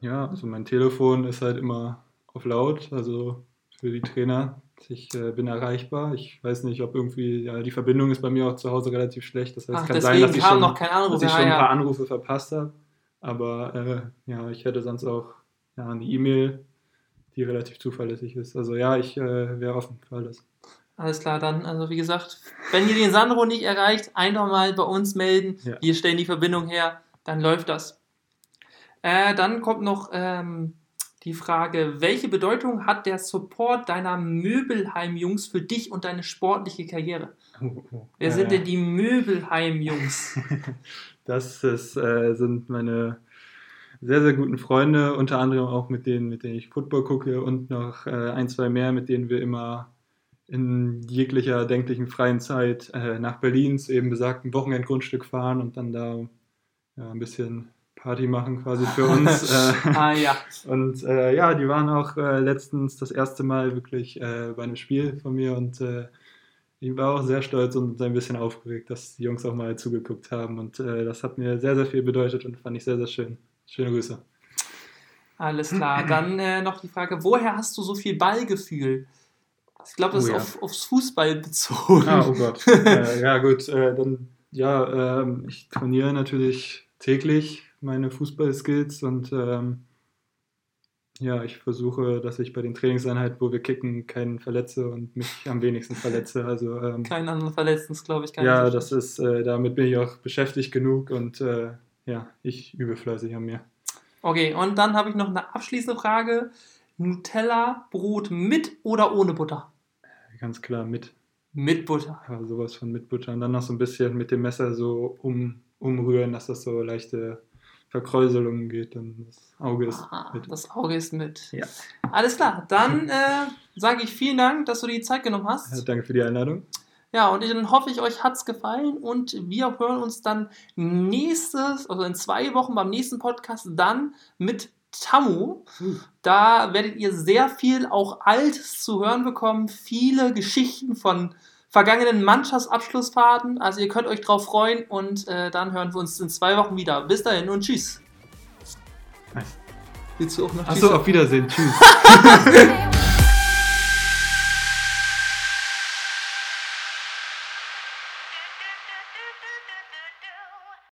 ja, also mein Telefon ist halt immer auf laut, also für die Trainer. Ich äh, bin erreichbar. Ich weiß nicht, ob irgendwie, ja, die Verbindung ist bei mir auch zu Hause relativ schlecht. Das heißt, Ach, kann sein, dass ich, schon, dass ich Ja, schon ein paar Anrufe verpasst habe. Aber äh, ja, ich hätte sonst auch ja, eine E-Mail, die relativ zuverlässig ist. Also ja, ich äh, wäre offen für alles. Alles klar, dann, also wie gesagt, wenn ihr den Sandro nicht erreicht, einfach mal bei uns melden. Ja. Wir stellen die Verbindung her, dann läuft das. Äh, dann kommt noch ähm, die Frage, welche Bedeutung hat der Support deiner Möbelheim-Jungs für dich und deine sportliche Karriere? Oh, [laughs] oh. Wer Äh, sind denn die Möbelheim-Jungs? [laughs] Das ist, äh, sind meine sehr, sehr guten Freunde, unter anderem auch mit denen, mit denen ich Football gucke und noch äh, ein, zwei mehr, mit denen wir immer in jeglicher denklichen freien Zeit äh, nach Berlin zu eben besagten Wochenendgrundstück fahren und dann da ja, ein bisschen, Party machen quasi für [laughs] uns. äh, Ah ja. und äh, ja, die waren auch äh, letztens das erste Mal wirklich äh, bei einem Spiel von mir und äh, ich war auch sehr stolz und ein bisschen aufgeregt, dass die Jungs auch mal zugeguckt haben und äh, das hat mir sehr, sehr viel bedeutet und fand ich sehr, sehr schön. Schöne Grüße. Alles klar. Dann noch die Frage, woher hast du so viel Ballgefühl? Ich glaube, das Oh ist ja. auf, aufs Fußball bezogen. Ah, oh Gott. [laughs] äh, ja, gut, äh, dann, ja, ähm, ich trainiere natürlich täglich meine Fußballskills und ähm, ja, ich versuche, dass ich bei den Trainingseinheiten, wo wir kicken, keinen verletze und mich am wenigsten verletze. Also, ähm, Keinen anderen Verletzten, glaube ich. Ja, das ist, äh, damit bin ich auch beschäftigt genug und äh, ja, ich übe fleißig an mir. Okay, und dann habe ich noch eine abschließende Frage. Nutella-Brot mit oder ohne Butter? Ganz klar mit. Mit Butter. Ja, sowas von mit Butter. Und dann noch so ein bisschen mit dem Messer so um, umrühren, dass das so leichte Verkräuselungen geht. Dann das Auge ist Ah, mit. das Auge ist mit. Ja. Alles klar, dann äh, sage ich vielen Dank, dass du dir die Zeit genommen hast. Ja, danke für die Einladung. Ja, und dann hoffe ich, euch hat es gefallen und wir hören uns dann nächstes, also in zwei Wochen beim nächsten Podcast dann mit Tamu. Da werdet ihr sehr viel auch Altes zu hören bekommen, viele Geschichten von vergangenen Mannschaftsabschlussfahrten. Also ihr könnt euch drauf freuen und äh, dann hören wir uns in zwei Wochen wieder. Bis dahin und tschüss. Willst du auch noch Achso, auf Wiedersehen. Tschüss. [laughs]